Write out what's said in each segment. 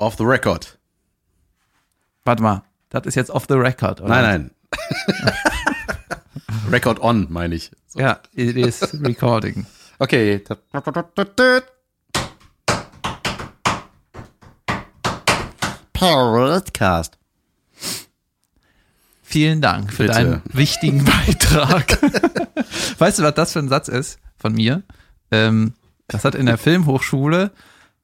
Off the record. Warte mal, das ist jetzt off the record, oder? Nein, nein. record on, meine ich. So. Ja, it is recording. Okay. Podcast. Vielen Dank für Bitte. deinen wichtigen Beitrag. weißt du, was das für ein Satz ist von mir? Ähm, das hat in der Filmhochschule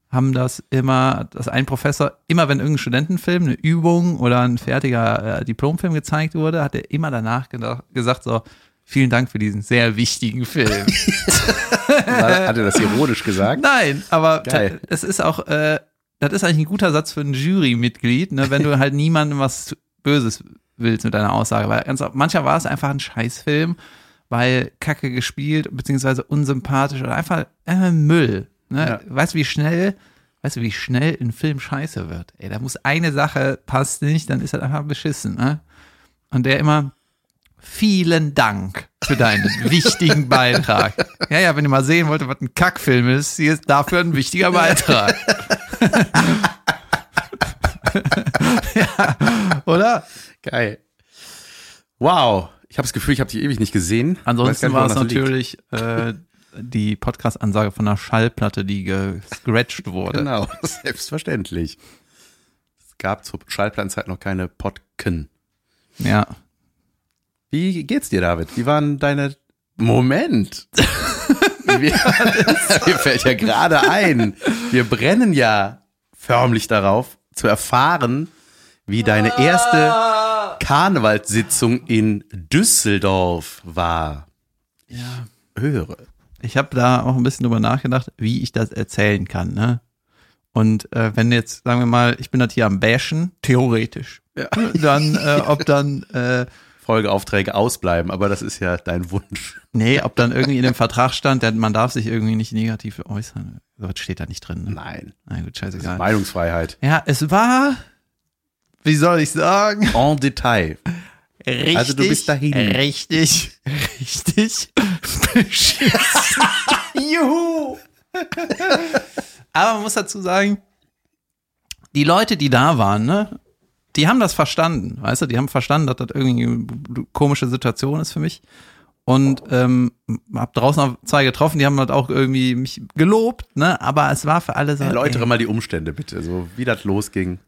haben das immer, dass ein Professor, immer wenn irgendein Studentenfilm, eine Übung oder ein fertiger äh, Diplomfilm gezeigt wurde, hat er immer danach gedacht, gesagt so, vielen Dank für diesen sehr wichtigen Film. Hat er das ironisch gesagt? Nein, aber Geil. es ist auch, äh, das ist eigentlich ein guter Satz für ein Jurymitglied, ne, wenn du halt niemandem was Böses willst mit deiner Aussage. Weil ganz, manchmal war es einfach ein Scheißfilm, weil Kacke gespielt, beziehungsweise unsympathisch oder einfach, einfach Müll. Ne? Ja. Weißt du, wie schnell, weißt du, wie schnell ein Film scheiße wird? Ey, da muss eine Sache passt nicht, dann ist das einfach beschissen, ne? Und der immer, vielen Dank für deinen wichtigen Beitrag. Ja, ja, wenn ihr mal sehen wollt, was ein Kackfilm ist, hier ist dafür ein wichtiger Beitrag. ja, oder? Geil. Wow. Ich habe das Gefühl, ich habe dich ewig nicht gesehen. Ansonsten war es natürlich äh, die Podcast-Ansage von einer Schallplatte, die gescratcht wurde. Genau, selbstverständlich. Es gab zur Schallplattenzeit noch keine Podken. Ja. Wie geht's dir, David? Wie waren deine Moment? Mir, mir fällt ja gerade ein, wir brennen ja förmlich darauf, zu erfahren, wie deine erste Karnevalssitzung in Düsseldorf war. ja. Höre. Ich habe da auch ein bisschen drüber nachgedacht, wie ich das erzählen kann. Ne? Und äh, wenn jetzt, sagen wir mal, ich bin das hier am Bashen, theoretisch, Ja. dann, äh, ob dann, äh, Folgeaufträge ausbleiben, aber das ist ja dein Wunsch. nee, ob dann irgendwie in dem Vertrag stand, der, man darf sich irgendwie nicht negativ äußern. So was steht da nicht drin. Ne? Nein, Na gut, scheißegal. Meinungsfreiheit. Ja, es war, wie soll ich sagen? En Detail. Richtig, Also du bist dahin. Richtig, richtig beschissen. Juhu! Aber man muss dazu sagen, die Leute, die da waren, ne, die haben das verstanden, weißt du, die haben verstanden, dass das irgendwie eine komische Situation ist für mich. Und ähm, hab draußen auch zwei getroffen, die haben halt auch irgendwie mich gelobt, ne? Aber es war für alle so. Erläutere ey, mal die Umstände bitte, so wie das losging.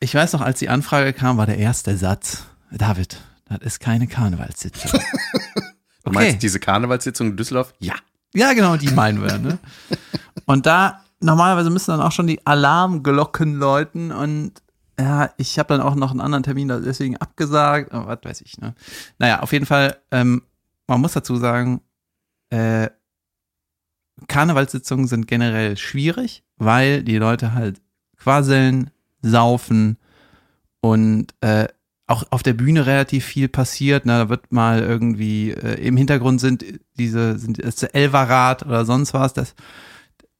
ich weiß noch, als die Anfrage kam, war der erste Satz. David, das ist keine Karnevalssitzung. Du meinst diese Karnevalssitzung in Düsseldorf? Ja. Ja, genau, die meinen wir, ne? Und da, normalerweise müssen dann auch schon die Alarmglocken läuten und ja, ich habe dann auch noch einen anderen Termin deswegen abgesagt, aber was weiß ich, ne? Naja, auf jeden Fall, ähm, man muss dazu sagen, äh, Karnevalssitzungen sind generell schwierig, weil die Leute halt quasseln, saufen und äh, auch auf der Bühne relativ viel passiert. Ne? Da wird mal irgendwie äh, im Hintergrund sind diese sind das Elverrad oder sonst was. Das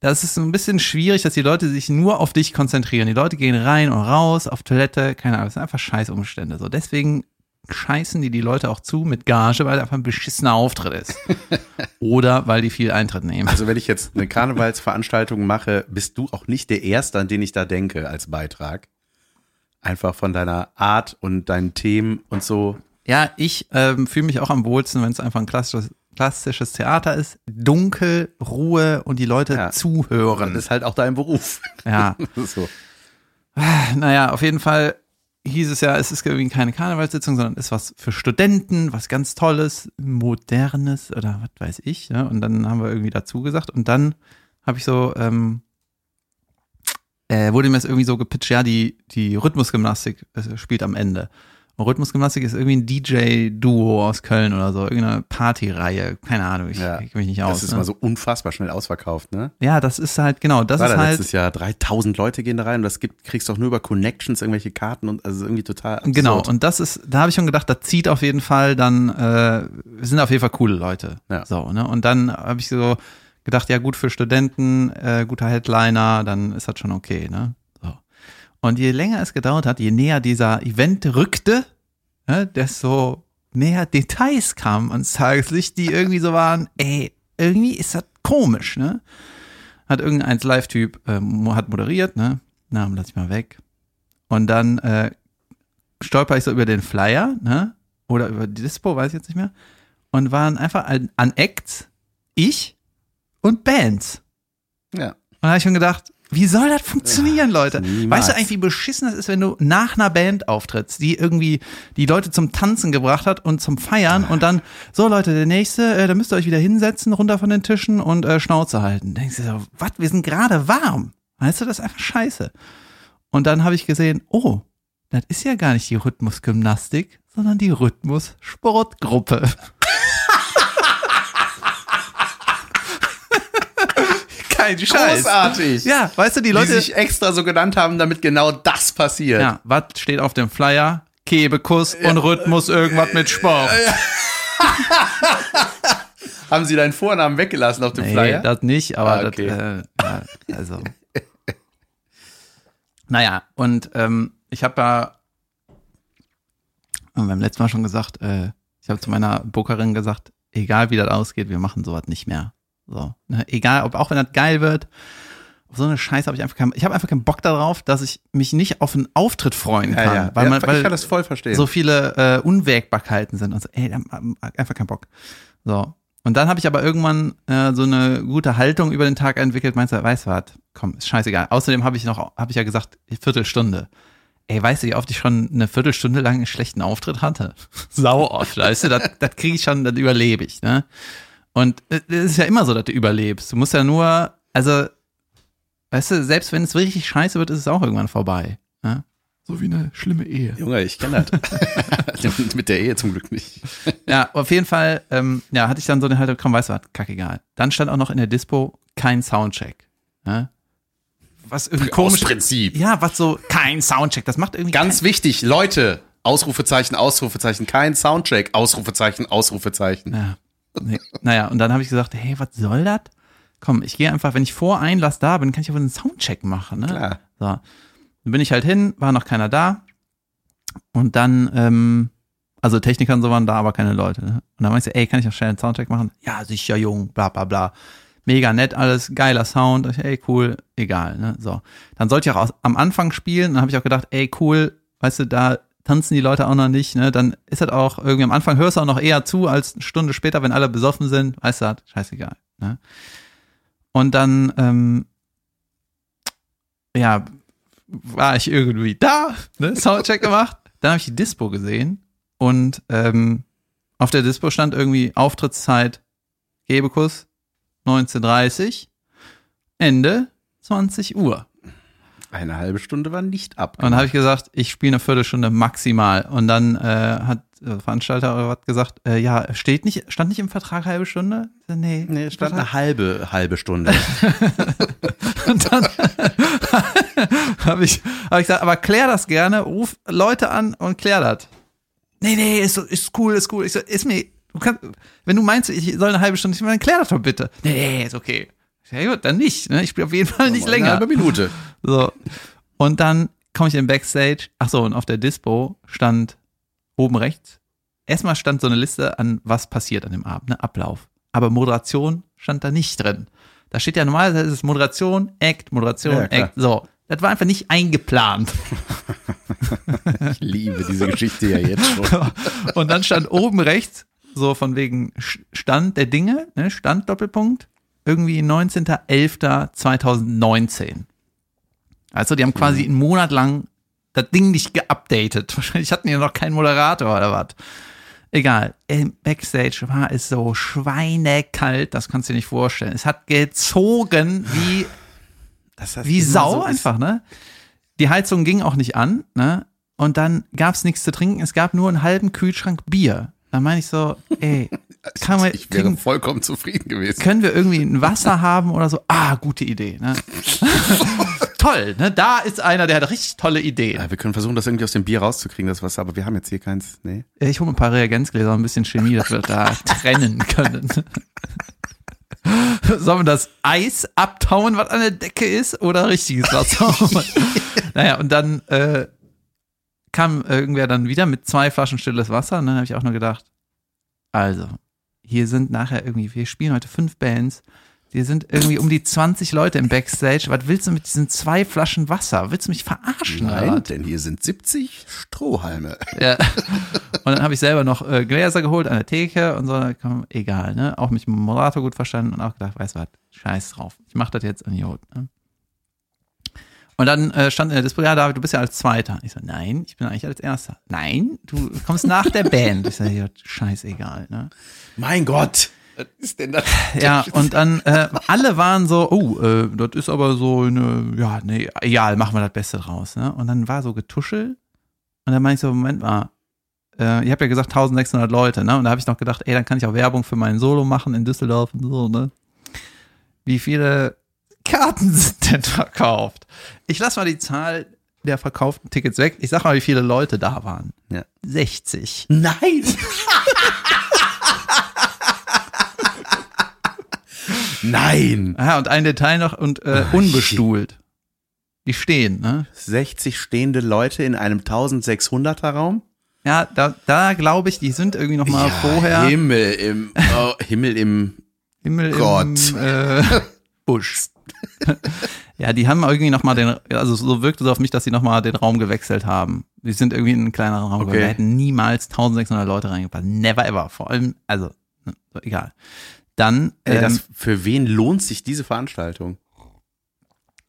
das ist so ein bisschen schwierig, dass die Leute sich nur auf dich konzentrieren. Die Leute gehen rein und raus auf Toilette, keine Ahnung, das sind einfach scheiß Umstände. So deswegen scheißen die die Leute auch zu mit Gage, weil einfach ein beschissener Auftritt ist. Oder weil die viel Eintritt nehmen. Also wenn ich jetzt eine Karnevalsveranstaltung mache, bist du auch nicht der Erste, an den ich da denke als Beitrag. Einfach von deiner Art und deinen Themen und so. Ja, ich ähm, fühle mich auch am wohlsten, wenn es einfach ein klassisches, klassisches Theater ist. Dunkel, Ruhe und die Leute Ja. zuhören. Das ist halt auch dein Beruf. ja, so. naja, auf jeden Fall hieß es ja, es ist irgendwie keine Karnevalssitzung, sondern es ist was für Studenten, was ganz Tolles, Modernes oder was weiß ich. Ne? Und dann haben wir irgendwie dazu gesagt. Und dann habe ich so, ähm, äh, wurde mir das irgendwie so gepitcht, ja, die, die Rhythmusgymnastik spielt am Ende. Und Rhythmusgymnastik ist irgendwie ein DJ-Duo aus Köln oder so, irgendeine Partyreihe, keine Ahnung, ich Ja, kenne mich nicht Das aus. ist ne? mal so unfassbar schnell ausverkauft, ne? Ja, das ist halt, genau, das War ist da halt. letztes Jahr 3000 Leute gehen da rein und das gibt, kriegst doch nur über Connections irgendwelche Karten und also irgendwie total absurd. Genau, und das ist, da habe ich schon gedacht, das zieht auf jeden Fall dann, äh, sind auf jeden Fall coole Leute. Ja. So, ne? Und dann habe ich so gedacht, ja gut für Studenten, äh, guter Headliner, dann ist das schon okay, ne? So. Und je länger es gedauert hat, je näher dieser Event rückte, ne, desto mehr Details kamen ans Tageslicht, die irgendwie so waren, ey, irgendwie ist das komisch, ne? Hat irgendein Live-Typ ähm, hat moderiert, ne? na, lass ich mal weg. Und dann äh, stolper ich so über den Flyer, ne? Oder über die Dispo, weiß ich jetzt nicht mehr. Und waren einfach an, an Acts, ich und Bands. Ja. Und da habe ich schon gedacht, wie soll das funktionieren, Leute? niemals. Weißt du eigentlich, wie beschissen das ist, wenn du nach einer Band auftrittst, die irgendwie die Leute zum Tanzen gebracht hat und zum Feiern und dann, so Leute, der nächste, äh, da müsst ihr euch wieder hinsetzen, runter von den Tischen und äh, Schnauze halten. Denkst du so, was, wir sind gerade warm. Weißt du, das ist einfach scheiße. Und dann habe ich gesehen, oh, das ist ja gar nicht die Rhythmusgymnastik, sondern die Rhythmussportgruppe. Kein Scheiß. Großartig. Ja, weißt du, die Die Leute. sich extra so genannt haben, damit genau das passiert. ja, was steht auf dem Flyer? Kebekus und Rhythmus, irgendwas mit Sport. Haben sie deinen Vornamen weggelassen auf dem Nee, Flyer? das nicht, aber Ah, okay. das, äh, ja, also. naja, und ähm, ich habe ja und beim letzten Mal schon gesagt, äh, ich habe zu meiner Bookerin gesagt, egal wie das ausgeht, wir machen sowas nicht mehr. So, ne? Egal, ob auch wenn das geil wird, auf so eine Scheiße habe ich einfach keinen, ich habe einfach keinen Bock darauf, dass ich mich nicht auf einen Auftritt freuen ja, kann, ja. weil ja, man, weil ich kann das voll verstehen. so viele äh, Unwägbarkeiten sind und so, ey, da- einfach keinen Bock. So. Und dann habe ich aber irgendwann äh, so eine gute Haltung über den Tag entwickelt, meinst du, weißt du was, komm, ist scheißegal. Außerdem habe ich noch, habe ich ja gesagt, Viertelstunde. Ey, weißt du, wie oft ich schon eine Viertelstunde lang einen schlechten Auftritt hatte? Sau oft, weißt du, das, das kriege ich schon, das überlebe ich, ne? Und es ist ja immer so, dass du überlebst. Du musst ja nur, also, weißt du, selbst wenn es richtig scheiße wird, ist es auch irgendwann vorbei. Ne? So wie eine schlimme Ehe. Junge, ich kenne das. Mit der Ehe zum Glück nicht. Ja, auf jeden Fall, ähm, ja, hatte ich dann so eine Haltung, komm, weißt du was, kackegal. Dann stand auch noch in der Dispo kein Soundcheck. Ne? Was irgendwie komisch. Aus Prinzip. Ja, was so, kein Soundcheck, das macht irgendwie Ganz wichtig, Leute. Ausrufezeichen, Ausrufezeichen, kein Soundcheck. Ausrufezeichen, Ausrufezeichen. Ja. Nee. Naja, und dann habe ich gesagt, hey, was soll das? Komm, ich gehe einfach, wenn ich vor Einlass da bin, kann ich aber einen Soundcheck machen. Ne? Klar. So. Dann bin ich halt hin, war noch keiner da. Und dann, ähm, also Techniker und so waren da, aber keine Leute. Ne? Und dann meinst du, ey, kann ich noch schnell einen Soundcheck machen? Ja, sicher, Jung, bla bla bla. Mega nett alles, geiler Sound. Ich, ey, cool, egal. Ne? So. Dann sollte ich auch am Anfang spielen. Dann habe ich auch gedacht, ey, cool, weißt du, da tanzen die Leute auch noch nicht. Ne? Dann ist das auch irgendwie am Anfang hörst du auch noch eher zu als eine Stunde später, wenn alle besoffen sind. Weißt du, das, scheißegal. Ne? Und dann, ähm, ja, war ich irgendwie da, ne, Soundcheck gemacht. Dann habe ich die Dispo gesehen und ähm, auf der Dispo stand irgendwie Auftrittszeit Gebekuss 19.30 Ende 20 Uhr. Eine halbe Stunde war nicht ab. Und dann habe ich gesagt, ich spiele eine Viertelstunde maximal. Und dann äh, hat der Veranstalter oder was gesagt, äh, ja, steht nicht, stand nicht im Vertrag halbe Stunde? Nee, Nee, stand eine halbe, halbe Stunde. Und dann habe ich, hab ich gesagt, aber klär das gerne, ruf Leute an und klär das. Nee, nee, ist, ist cool, ist cool. Ich so, ist mir, du kannst, wenn du meinst, ich soll eine halbe Stunde, ich meine, klär das doch bitte. Nee, nee, ist okay. Ja gut, dann nicht. Ne? Ich spiele auf jeden Fall nicht Eine länger. halbe Minute. So. Und dann komme ich in den Backstage. Ach so, und auf der Dispo stand oben rechts. Erstmal stand so eine Liste an, was passiert an dem Abend, ne? Ablauf. Aber Moderation stand da nicht drin. Da steht ja normalerweise ist es Moderation, Act, Moderation, Ja. Act. So. Das war einfach nicht eingeplant. Ich liebe diese Geschichte ja jetzt schon. Und dann stand oben rechts, so von wegen Stand der Dinge, ne? Stand Doppelpunkt, irgendwie 19.11.2019. Also die haben quasi einen Monat lang das Ding nicht geupdatet. Wahrscheinlich hatten die noch keinen Moderator oder was. Egal. Im Backstage war es so schweinekalt, das kannst du dir nicht vorstellen. Es hat gezogen wie Das heißt, wie Sau so einfach, ne? Die Heizung ging auch nicht an, ne? Und dann gab's nichts zu trinken, es gab nur einen halben Kühlschrank Bier. Da meine ich so, ey, kann man, Ich wäre kriegen, vollkommen zufrieden gewesen. können wir irgendwie ein Wasser haben oder so? Ah, gute Idee, ne? Toll, ne? Da ist einer, der hat richtig tolle Ideen. Ja, wir können versuchen, das irgendwie aus dem Bier rauszukriegen, das Wasser, aber wir haben jetzt hier keins. Nee. Ich hole mir ein paar Reagenzgläser und ein bisschen Chemie, dass wir da trennen können. Sollen wir das Eis abtauen, was an der Decke ist, oder richtiges Wasser? naja, und dann äh, kam irgendwer dann wieder mit zwei Flaschen stilles Wasser. Und dann habe ich auch nur gedacht, also, hier sind nachher irgendwie, wir spielen heute fünf Bands. Die sind irgendwie um die 20 Leute im Backstage. Was willst du mit diesen zwei Flaschen Wasser? Willst du mich verarschen? oder Nein, was? denn hier sind 70 Strohhalme. Ja. Und dann habe ich selber noch äh, Gläser geholt an der Theke und so. Komm, egal, ne? Auch mit dem Moderator gut verstanden und auch gedacht, weißt du was, scheiß drauf. Ich mach das jetzt an Jod. Ne? Und dann äh, stand in der Display, ja, David, du bist ja als Zweiter. Ich so, nein, ich bin eigentlich als Erster. Nein, du kommst nach der Band. Ich so, ja, scheißegal, ne? Mein Gott. Was ist denn das? Ja, und dann äh, alle waren so, oh, äh, das ist aber so eine, ja, nee, egal, machen wir das Beste draus. Ne? Und dann war so getuschelt und dann meinte ich so, Moment mal, äh, ihr habt ja gesagt 1600 Leute, ne? Und da habe ich noch gedacht, ey, dann kann ich auch Werbung für mein Solo machen in Düsseldorf und so, ne? Wie viele Karten sind denn verkauft? Ich lasse mal die Zahl der verkauften Tickets weg. Ich sag mal, wie viele Leute da waren. Ja. 60. Nein. Nein. Ah, und ein Detail noch und äh, unbestuhlt. Die stehen, ne? 60 stehende Leute in einem 1600er Raum? Ja, da, da glaube ich, die sind irgendwie noch mal vorher Himmel im, oh, Himmel im, Himmel Gott. im äh, Busch. ja, die haben irgendwie noch mal den, also so wirkte es auf mich, dass sie noch mal den Raum gewechselt haben. Die sind irgendwie in einen kleineren Raum. Okay. gegangen. Da hätten niemals 1600 Leute reingepasst. Never ever. Vor allem, also, ne, egal. Dann, ey, ähm, für wen lohnt sich diese Veranstaltung?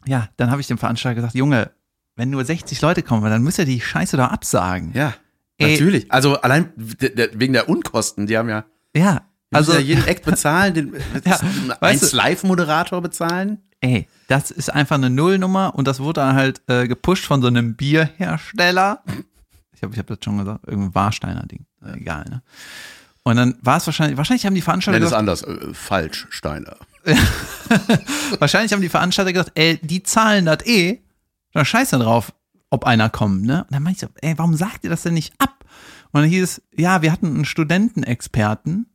ja, dann habe ich dem Veranstalter gesagt, Junge, wenn nur 60 Leute kommen, dann müsst ihr die Scheiße doch absagen. Ja, Ey. natürlich. Also allein wegen der Unkosten, die haben ja, Ja, also, ja jeden Act bezahlen, den Ja, du- Live-Moderator bezahlen. ey, das ist einfach eine Nullnummer und das wurde dann halt äh, gepusht von so einem Bierhersteller. Ich habe ich hab das schon gesagt, irgendein Warsteiner Ding. Äh, Egal, ne? Und dann war es wahrscheinlich, wahrscheinlich haben die Veranstalter Nenn es gesagt, anders. Äh, falsch, Steiner. wahrscheinlich haben die Veranstalter gesagt, ey, die zahlen das eh, dann scheiß dann drauf, ob einer kommt, ne? Und dann meinte ich so, ey, warum sagt ihr das denn nicht ab? Und dann hieß es, ja, wir hatten einen Studentenexperten.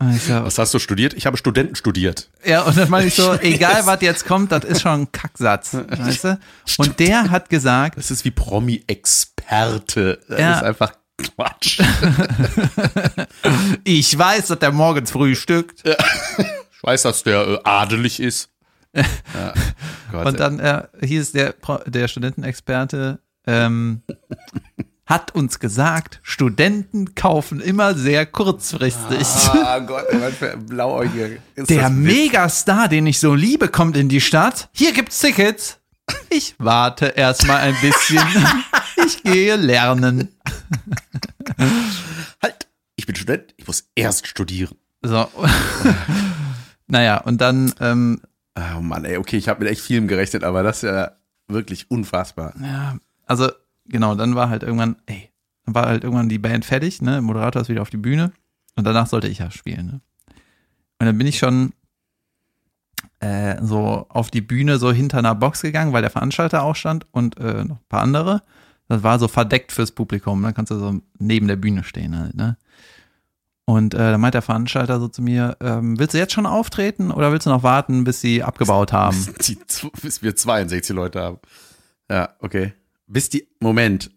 Und ich so, Was hast du studiert? Ich habe Studenten studiert. Ja, und dann meine ich so, egal was jetzt kommt, das ist schon ein Kacksatz, weißt du? Und der hat gesagt, Das ist wie Promi-Experte. Das Ja. ist einfach Quatsch. ich weiß, dass der morgens frühstückt. Ich weiß, dass der äh, adelig ist. Ja. Gott, Und dann äh, hieß der, der Studentenexperte, ähm, hat uns gesagt, Studenten kaufen immer sehr kurzfristig. Ah Gott, was für ein Blauäugige. Ist der? Megastar, den ich so liebe, kommt in die Stadt. Hier gibt's Tickets. Ich warte erstmal ein bisschen. Ich gehe lernen. Halt, ich bin Student, ich muss erst studieren. So. naja, und dann, ähm, Oh Mann, ey, okay, ich habe mit echt vielem gerechnet, aber das ist ja wirklich unfassbar. ja, also, genau, dann war halt irgendwann, ey, dann war halt irgendwann die Band fertig, ne? Moderator ist wieder auf die Bühne und danach sollte ich ja spielen, ne? Und dann bin ich schon äh, so auf die Bühne so hinter einer Box gegangen, weil der Veranstalter auch stand und äh, noch ein paar andere. Das war so verdeckt fürs Publikum, dann kannst du so neben der Bühne stehen halt, ne? Und äh, dann meint der Veranstalter so zu mir, ähm, willst du jetzt schon auftreten oder willst du noch warten, bis sie abgebaut haben? Die, bis wir 62 Leute haben. Ja, okay. Bis die, Moment.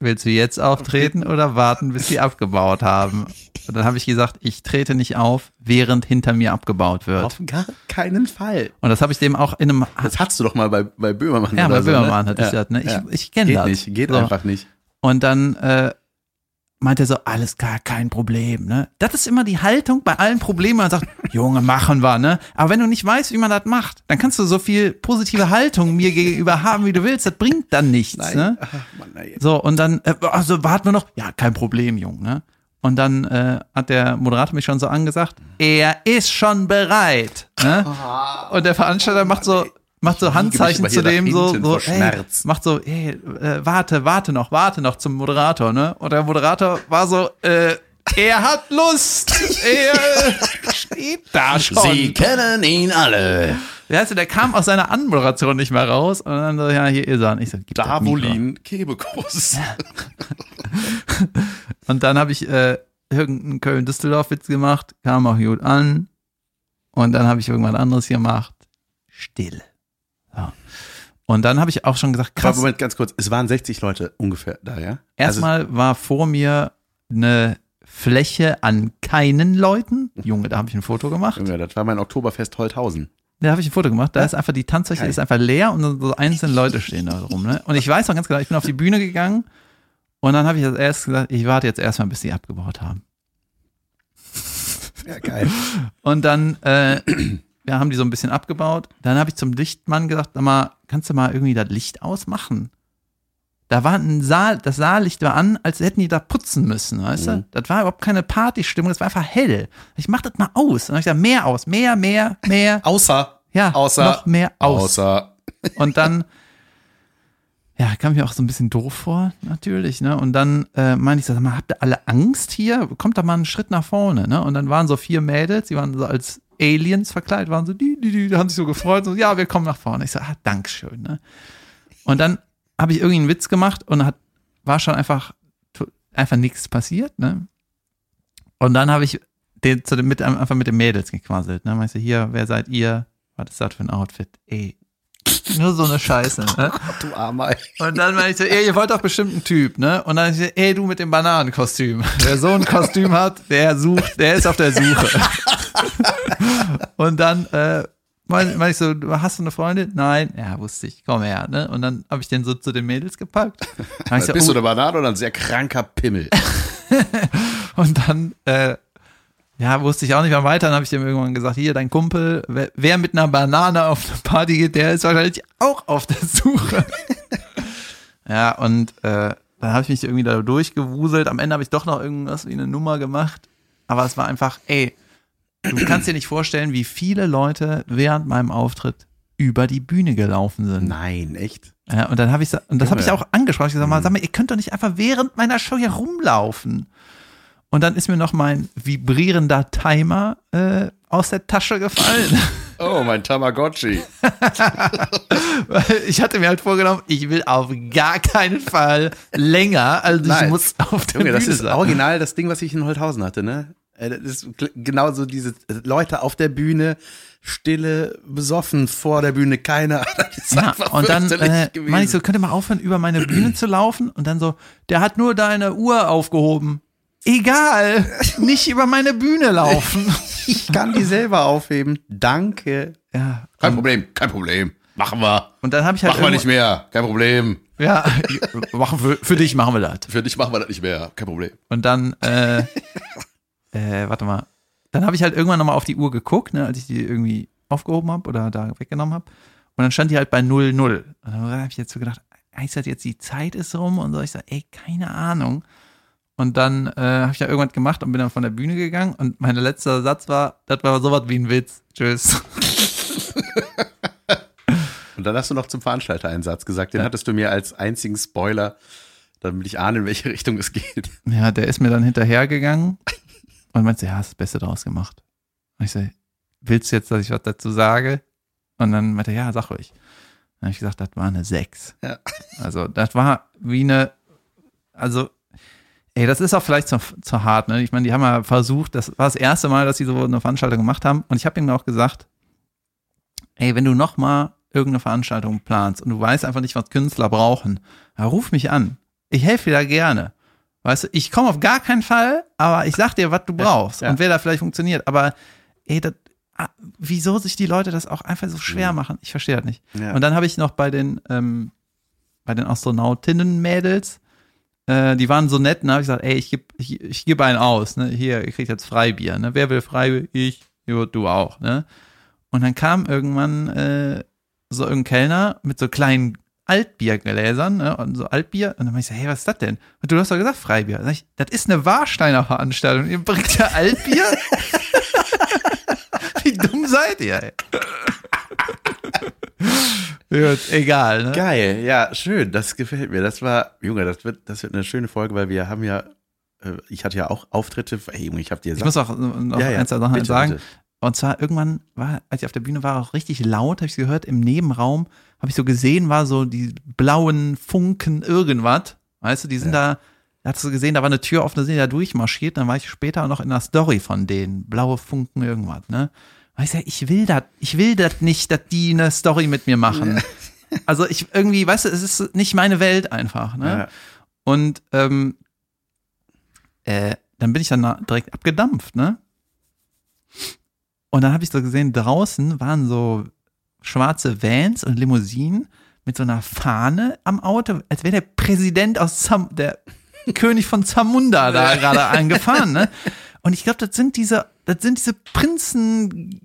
Willst du jetzt auftreten oder warten, bis sie abgebaut haben? Und dann habe ich gesagt, ich trete nicht auf, während hinter mir abgebaut wird. Auf gar keinen Fall. Und das habe ich dem auch in einem Das hattest du doch mal bei, bei Böhmermann Ja, bei so, Böhmermann ne? hatte ich ja. das, ne? Ich, ja. ich kenne Geht das. nicht, geht so. einfach nicht. Und dann äh, meint er so, alles klar, kein Problem, ne? Das ist immer die Haltung bei allen Problemen. Man sagt, Junge, machen wir, ne? Aber wenn du nicht weißt, wie man das macht, dann kannst du so viel positive Haltung mir gegenüber haben, wie du willst. Das bringt dann nichts, ne? Ach, Mann, ey. So, und dann, äh, also warten wir noch. Ja, kein Problem, Junge, ne? Und dann äh, hat der Moderator mich schon so angesagt, er ist schon bereit. Ne? Und der Veranstalter macht so, macht so Handzeichen zu dem so, so ey, macht so, ey, äh, warte, warte noch, warte noch zum Moderator, ne? Und der Moderator war so, äh, er hat Lust, er steht da schon. Sie kennen ihn alle. Ja, also der kam aus seiner Anmoderation nicht mehr raus und dann so, ja, hier ist er. Und ich so. Davolin Kebekus. Und dann habe ich äh, irgendeinen Köln-Düsseldorf-Witz gemacht, kam auch gut an. Und dann habe ich irgendwas anderes gemacht. Stille. So. Und dann habe ich auch schon gesagt, Aber krass. Moment, ganz kurz. Es waren 60 Leute ungefähr da, ja? Also, Erstmal war vor mir eine Fläche an keinen Leuten. Junge, da habe ich ein Foto gemacht. Junge, das war mein Oktoberfest Holthausen. Da habe ich ein Foto gemacht. Da ist einfach die Tanzfläche ist einfach leer und so einzelne Leute stehen da rum. Ne? Und ich weiß noch ganz genau, ich bin auf die Bühne gegangen und dann habe ich als erstes gesagt, ich warte jetzt erstmal, bis die abgebaut haben. Ja, geil. Und dann äh, ja, haben die so ein bisschen abgebaut. Dann habe ich zum Lichtmann gesagt, sag mal, kannst du mal irgendwie das Licht ausmachen? Da war ein Saal, das Saallicht war an, als hätten die da putzen müssen, weißt Mhm. du? Das war überhaupt keine Partystimmung, das war einfach hell. Ich mach das mal aus. Und dann hab ich gesagt, mehr aus, mehr, mehr, mehr. Außer. Ja, Außer. noch mehr aus. Außer. Und dann, ja, kam mir auch so ein bisschen doof vor, natürlich, ne? Und dann äh, meinte ich so, sag mal, habt ihr alle Angst hier? Kommt da mal einen Schritt nach vorne, ne? Und dann waren so vier Mädels, die waren so als Aliens verkleidet, waren so, die, die, die, die haben sich so gefreut, so, ja, wir kommen nach vorne. Ich so, ah, Dankeschön, ne? Und dann habe ich irgendwie einen Witz gemacht und hat, war schon einfach, einfach nichts passiert, ne? Und dann habe ich den, zu dem, mit, einfach mit den Mädels gequasselt, ne? Meinst du, hier, wer seid ihr? Was ist das für ein Outfit? Ey, nur so eine Scheiße, ne? Du Armer. Und dann meinte ich so, ey, ihr wollt doch bestimmt einen Typ, ne? Und dann ich so, ey, du mit dem Bananenkostüm. Wer so ein Kostüm hat, der sucht, der ist auf der Suche. Und dann äh, meinte mein ich so, du- hast du eine Freundin? Nein. Ja, wusste ich, komm her, ne? Und dann habe ich den so zu den Mädels gepackt. Dann so, Bist du oh, eine Banane oder ein sehr kranker Pimmel? und dann, äh, ja, wusste ich auch nicht mehr weiter. Dann habe ich dem irgendwann gesagt, hier, dein Kumpel, wer, wer mit einer Banane auf eine Party geht, der ist wahrscheinlich auch auf der Suche. ja, und äh, dann habe ich mich irgendwie da durchgewuselt. Am Ende habe ich doch noch irgendwas wie eine Nummer gemacht. Aber es war einfach, ey, du kannst dir nicht vorstellen, wie viele Leute während meinem Auftritt über die Bühne gelaufen sind. Nein, echt? Ja, und dann habe ich, und das habe ich auch angesprochen. Ich gesagt, mal, sag mal, ihr könnt doch nicht einfach während meiner Show hier rumlaufen. Und dann ist mir noch mein vibrierender Timer äh, aus der Tasche gefallen. Oh, mein Tamagotchi. Ich hatte mir halt vorgenommen, ich will auf gar keinen Fall länger, also ich Nein. muss auf der Junge, Bühne das ist sein. original das Ding, was ich in Holthausen hatte, ne? Äh, Das ist genauso diese Leute auf der Bühne, stille, besoffen vor der Bühne, keiner. Ja, und dann äh, meine ich so, könnt ihr mal aufhören, über meine Bühne zu laufen? Und dann so, der hat nur deine Uhr aufgehoben. Egal, nicht über meine Bühne laufen. ich kann die selber aufheben. Danke. Ja, Kein Problem, kein Problem. Machen wir. und dann habe ich halt Machen wir nicht mehr. Kein Problem. Ja, machen für, für dich machen wir das. Für dich machen wir das nicht mehr. Kein Problem. Und dann, äh, äh, warte mal, dann habe ich halt irgendwann nochmal auf die Uhr geguckt, ne, als ich die irgendwie aufgehoben habe oder da weggenommen habe. Und dann stand die halt bei 0-0. Und dann habe ich jetzt so gedacht, heißt das jetzt, die Zeit ist rum? Und so, ich so, ey, keine Ahnung. Und dann äh, habe ich da irgendwas gemacht und bin dann von der Bühne gegangen. Und mein letzter Satz war, das war sowas wie ein Witz. Tschüss. Und dann hast du noch zum Veranstalter einen Satz gesagt. Den hattest du mir als einzigen Spoiler, damit ich ahne, in welche Richtung es geht. Ja, der ist mir dann hinterhergegangen und meinte, ja, hast das Beste draus gemacht. Und ich so, willst du jetzt, dass ich was dazu sage? Und dann meinte er, ja, sag ruhig. Dann habe ich gesagt, das war eine 6. Ja. Also, das war wie eine, also, ey, das ist auch vielleicht zu, zu hart, ne? Ich meine, die haben ja versucht, das war das erste Mal, dass sie so eine Veranstaltung gemacht haben. Und ich habe ihnen auch gesagt, ey, wenn du noch mal irgendeine Veranstaltung planst und du weißt einfach nicht, was Künstler brauchen, dann ruf mich an. Ich helfe dir da gerne. Weißt du, ich komme auf gar keinen Fall, aber ich sag dir, was du brauchst ja. und wer da vielleicht funktioniert. Aber ey, das, ah, wieso sich die Leute das auch einfach so schwer machen? Ich verstehe das nicht. Ja. Und dann habe ich noch bei den, ähm, bei den Astronautinnen-Mädels, äh, die waren so nett, und habe ich gesagt, ey, ich gebe ich, ich geb einen aus, ne? Hier, ihr kriegt jetzt Freibier, ne? Wer will Freibier? Ich, jo, du auch, ne? Und dann kam irgendwann äh, so irgendein Kellner mit so kleinen Altbiergläsern, ne? Und so Altbier. Und dann meinte ich so, hey, was ist das denn? Und du hast doch gesagt Freibier. Sag ich, das ist eine Warsteiner Veranstaltung. Ihr bringt ja Altbier? Wie dumm seid ihr, ey? Gut, egal, ne? Geil, ja, schön, das gefällt mir. Das war, Junge, das wird, das wird eine schöne Folge, weil wir haben ja, äh, ich hatte ja auch Auftritte, ey, Junge, ich hab dir Ich muss auch noch Ja, ja, ein, zwei Sachen bitte, sagen. bitte. Und zwar irgendwann war, als ich auf der Bühne war, auch richtig laut, habe ich gehört, im Nebenraum habe ich so gesehen, war so die blauen Funken irgendwas. Weißt du, die sind da, da hast du gesehen, da war eine Tür offen, da sind die da durchmarschiert, dann war ich später noch in der Story von denen. Blaue Funken irgendwas, ne? Weißt du, ich will das, ich will das nicht, dass die eine Story mit mir machen. Also ich irgendwie, weißt du, es ist nicht meine Welt einfach, ne? Ja. Und ähm, äh, dann bin ich dann direkt abgedampft, ne? Und dann habe ich so gesehen, draußen waren so schwarze Vans und Limousinen mit so einer Fahne am Auto, als wäre der Präsident aus Zam der König von Zamunda da gerade angefahren, ne? Und ich glaube, das sind diese, das sind diese Prinzen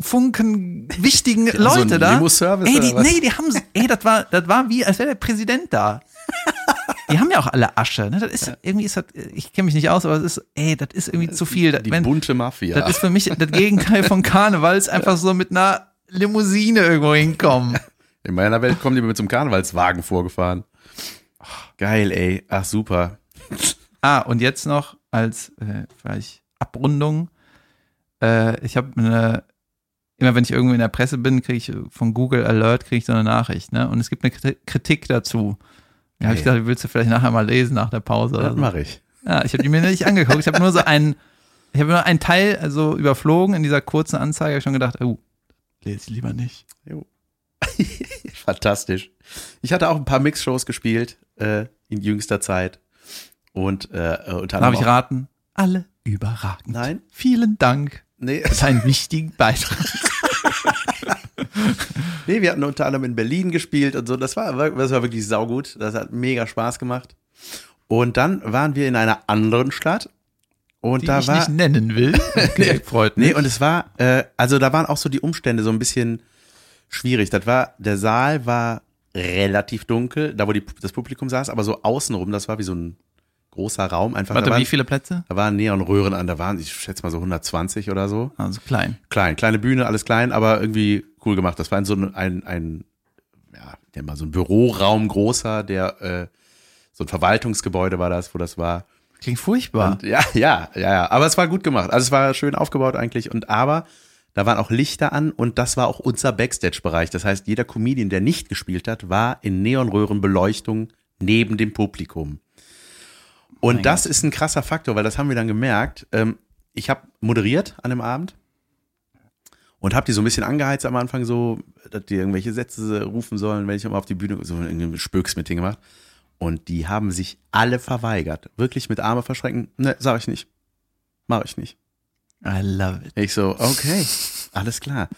Funken wichtigen so Leute da. Limo-Service Ey, oder die, nee, die haben, ey, das war, das war wie, als wäre der Präsident da. Die haben ja auch alle Asche, ne? Das ist, irgendwie ist das, ich kenne mich nicht aus, aber es ist, ey, das ist irgendwie zu viel. Das, Die wenn, bunte Mafia. das ist für mich das Gegenteil von Karneval, ist einfach so mit einer Limousine irgendwo hinkommen. In meiner Welt kommen die mit so einem Karnevalswagen vorgefahren. Geil, ey. Ach, super. Ah, und jetzt noch als äh, vielleicht Abrundung. Äh, ich habe eine, immer wenn ich irgendwo in der Presse bin, kriege ich von Google Alert kriege ich so eine Nachricht, ne? Und es gibt eine Kriti- Kritik dazu. Da habe ich gedacht, willst du vielleicht nachher mal lesen nach der Pause Das so. mache ich. Ja, ich habe die mir nicht angeguckt. Ich habe nur so einen, ich habe nur einen Teil also überflogen in dieser kurzen Anzeige. Ich schon gedacht, oh, lese ich lieber nicht. Jo. Fantastisch. Ich hatte auch ein paar Mix-Shows gespielt äh, in jüngster Zeit. Und äh, äh, unter Darf anderem. ich auch- raten? Alle überragend. Nein? Vielen Dank. Nee, Das ist ein wichtiger Beitrag. nee, wir hatten unter anderem in Berlin gespielt und so. Das war, das war wirklich saugut. Das hat mega Spaß gemacht. Und dann waren wir in einer anderen Stadt. Und die da ich war. nicht nennen will. Okay, freut mich. Nee, und es war, äh, also da waren auch so die Umstände so ein bisschen schwierig. Das war, der Saal war relativ dunkel, da wo die, das Publikum saß, aber so außenrum, das war wie so ein großer Raum. Einfach, Warte, waren, wie viele Plätze? da waren Neonröhren an, da waren, ich schätze mal so 120 oder so. Also klein. Klein, kleine Bühne, alles klein, aber irgendwie cool gemacht. Das war in so ein, ein, ein ja, nenn mal so ein Büroraum großer, der, äh, so ein Verwaltungsgebäude war das, wo das war. Klingt furchtbar. Und, ja, ja, ja, ja. Aber es war gut gemacht. Also es war schön aufgebaut eigentlich. Und aber da waren auch Lichter an und das war auch unser Backstage-Bereich. Das heißt, jeder Comedian, der nicht gespielt hat, war in Neonröhrenbeleuchtung neben dem Publikum. Und Mein das ist ein krasser Faktor, weil das haben wir dann gemerkt. Ähm, ich habe moderiert an dem Abend und habe die so ein bisschen angeheizt am Anfang so, dass die irgendwelche Sätze rufen sollen, wenn ich mal auf die Bühne so ein Spöks mit denen gemacht. Und die haben sich alle verweigert. Wirklich mit Arme verschränken. Ne, sag ich nicht. Mach ich nicht. I love it. Ich so, okay, alles klar.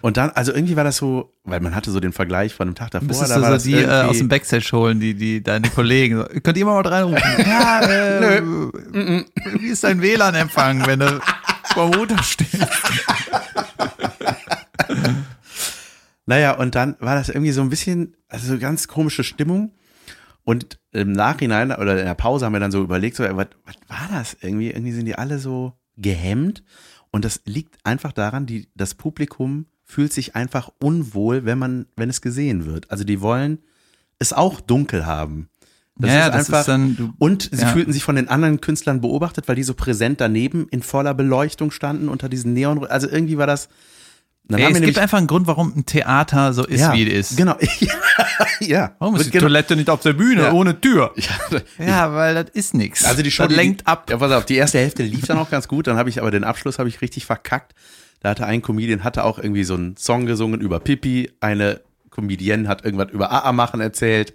Und dann, also irgendwie war das so, weil man hatte so den Vergleich von dem Tag davor. Müsstest da war so das die äh, aus dem Backstage holen, die, die deine Kollegen. So, Könnt ihr mal was reinrufen? ja, äh, wie ist dein WLAN-Empfang, wenn du vor dem Router stehst? Naja, und dann war das irgendwie so ein bisschen, also so ganz komische Stimmung. Und im Nachhinein oder in der Pause haben wir dann so überlegt, so, was, was war das irgendwie? Irgendwie sind die alle so gehemmt. Und das liegt einfach daran, die, das Publikum fühlt sich einfach unwohl, wenn man, wenn es gesehen wird. Also die wollen es auch dunkel haben. Das ja, ja, ist das einfach, ist dann, du, und sie ja. fühlten sich von den anderen Künstlern beobachtet, weil die so präsent daneben in voller Beleuchtung standen unter diesen Neon. Also irgendwie war das. Dann haben es wir gibt nämlich- einfach einen Grund, warum ein Theater so ist, wie es ist. Genau. ja. Warum ist die genau- Toilette nicht auf der Bühne, Ja. ohne Tür? Ja, Ja, weil das ist nichts. Also die Show das lenkt ab. Ja, pass auf, die erste Hälfte lief dann auch ganz gut, dann habe ich aber den Abschluss habe ich richtig verkackt. Da hatte ein Comedian hatte auch irgendwie so einen Song gesungen über Pipi, eine Comedienne hat irgendwas über AA machen erzählt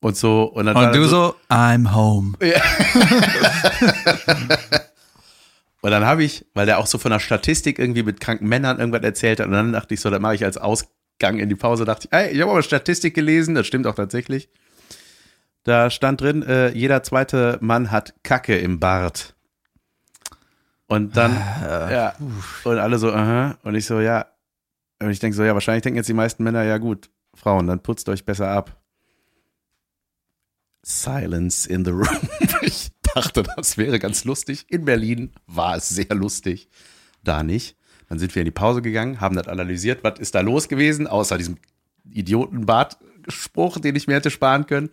und so und dann war Und du so, I'm home. Und dann habe ich, weil der auch so von der Statistik irgendwie mit kranken Männern irgendwas erzählt hat, und dann dachte ich so, das mache ich als Ausgang in die Pause, dachte ich, ey, ich habe aber Statistik gelesen, das stimmt auch tatsächlich. Da stand drin, äh, jeder zweite Mann hat Kacke im Bart. Und dann, ja, und alle so, aha, und ich so, ja, und ich denke so, ja, wahrscheinlich denken jetzt die meisten Männer, ja gut, Frauen, dann putzt euch besser ab. Silence in the room. Ich dachte, das wäre ganz lustig. In Berlin war es sehr lustig. Da nicht. Dann sind wir in die Pause gegangen, haben das analysiert, was ist da los gewesen, außer diesem Idioten-Bart-Spruch, den ich mir hätte sparen können.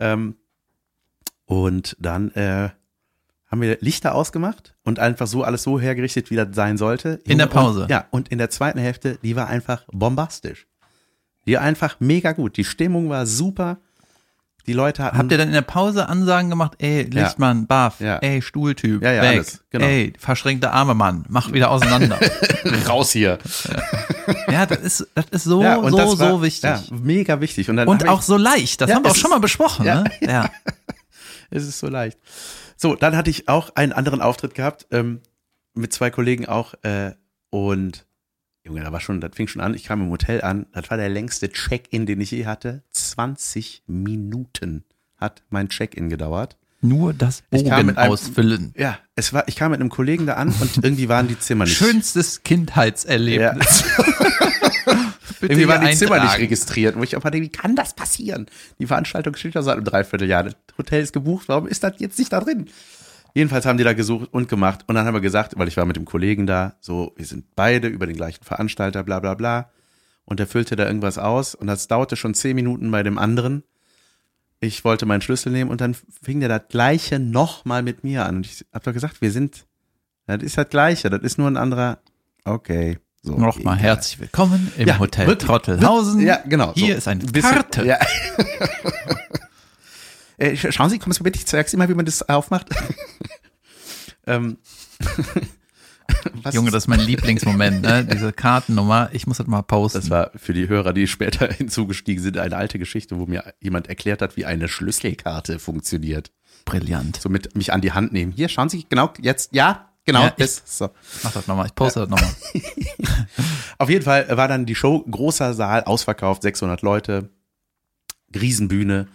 Ähm, und dann äh, haben wir Lichter ausgemacht und einfach so alles so hergerichtet, wie das sein sollte. In der Pause? Und, ja, und in der zweiten Hälfte, die war einfach bombastisch. Die war einfach mega gut. Die Stimmung war super. Die Leute hatten. Habt ihr dann in der Pause Ansagen gemacht, ey, Lichtmann, Baff, Ja. ey, Stuhltyp, Ja, ja, weg, alles, genau. ey, verschränkte Arme, Mann, mach wieder auseinander. raus hier? ja, das ist, das ist so, ja, so, war, so wichtig. Ja, mega wichtig. Und, dann Und auch so leicht, das Ja, haben wir auch schon mal besprochen, ja. ne? Ja. Es ist so leicht. So, dann hatte ich auch einen anderen Auftritt gehabt, ähm, mit zwei Kollegen auch, äh, und Junge, da war schon, das fing schon an, ich kam im Hotel an, das war der längste Check-in, den ich je hatte. 20 Minuten hat mein Check-in gedauert. Nur das Ich kam Bogen mit einem- ausfüllen. Ja, es war, ich kam mit einem Kollegen da an und irgendwie waren die Zimmer nicht. Schönstes Kindheitserlebnis. Bitte Irgendwie waren die hier Zimmer nicht eintragen. registriert. Wo ich denke, wie kann das passieren? Die Veranstaltung steht ja seit einem Dreivierteljahr. Das Hotel ist gebucht. Warum ist das jetzt nicht da drin? Jedenfalls haben die da gesucht und gemacht. Und dann haben wir gesagt, weil ich war mit dem Kollegen da, so, wir sind beide über den gleichen Veranstalter, bla, bla, bla. Und der füllte da irgendwas aus. Und das dauerte schon zehn Minuten bei dem anderen. Ich wollte meinen Schlüssel nehmen und dann fing der das Gleiche nochmal mit mir an. Und ich hab doch gesagt, wir sind, das ist das Gleiche. Das ist nur ein anderer, okay. So, Nochmal herzlich willkommen im Ja, Hotel Trottelhausen. Ja, genau. Hier so. ist eine Ein bisschen- Karte. Ja. äh, sch- schauen Sie, kommen Sie bitte, ich zeig's Ihnen mal, wie man das aufmacht. ähm, was, Junge, das ist mein Lieblingsmoment, ne? Diese Kartennummer. Ich muss das mal posten. das war für die Hörer, die später hinzugestiegen sind, eine alte Geschichte, wo mir jemand erklärt hat, wie eine Schlüsselkarte funktioniert. brillant. So mit mich an die Hand nehmen. Hier, schauen Sie, genau, jetzt, ja, genau, Ja, ich- das. So. Mach das nochmal. Ich poste das nochmal. Auf jeden Fall war dann die Show, großer Saal, ausverkauft, 600 Leute, Riesenbühne,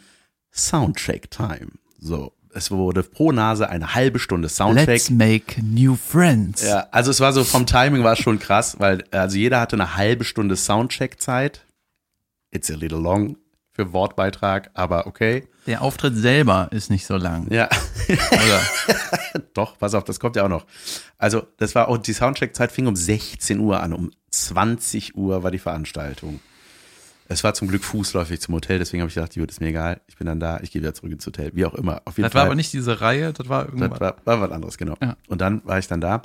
Soundcheck-Time. So, es wurde pro Nase eine halbe Stunde Soundcheck. Let's make new friends. Ja, also es war so, vom Timing war es schon krass, weil also jeder hatte eine halbe Stunde Soundcheck-Zeit. It's a little long für Wortbeitrag, aber okay. Der Auftritt selber ist nicht so lang. Ja, doch, pass auf, das kommt ja auch noch. Also das war, und die Soundcheck-Zeit fing um 16 Uhr an, um 20 Uhr war die Veranstaltung. Es war zum Glück fußläufig zum Hotel, deswegen habe ich gedacht, gut, ist mir egal, ich bin dann da, ich gehe wieder zurück ins Hotel, wie auch immer. Auf jeden Das Fall. war aber nicht diese Reihe, das war Das irgendwas. war, war was anderes, genau. Ja. Und dann war ich dann da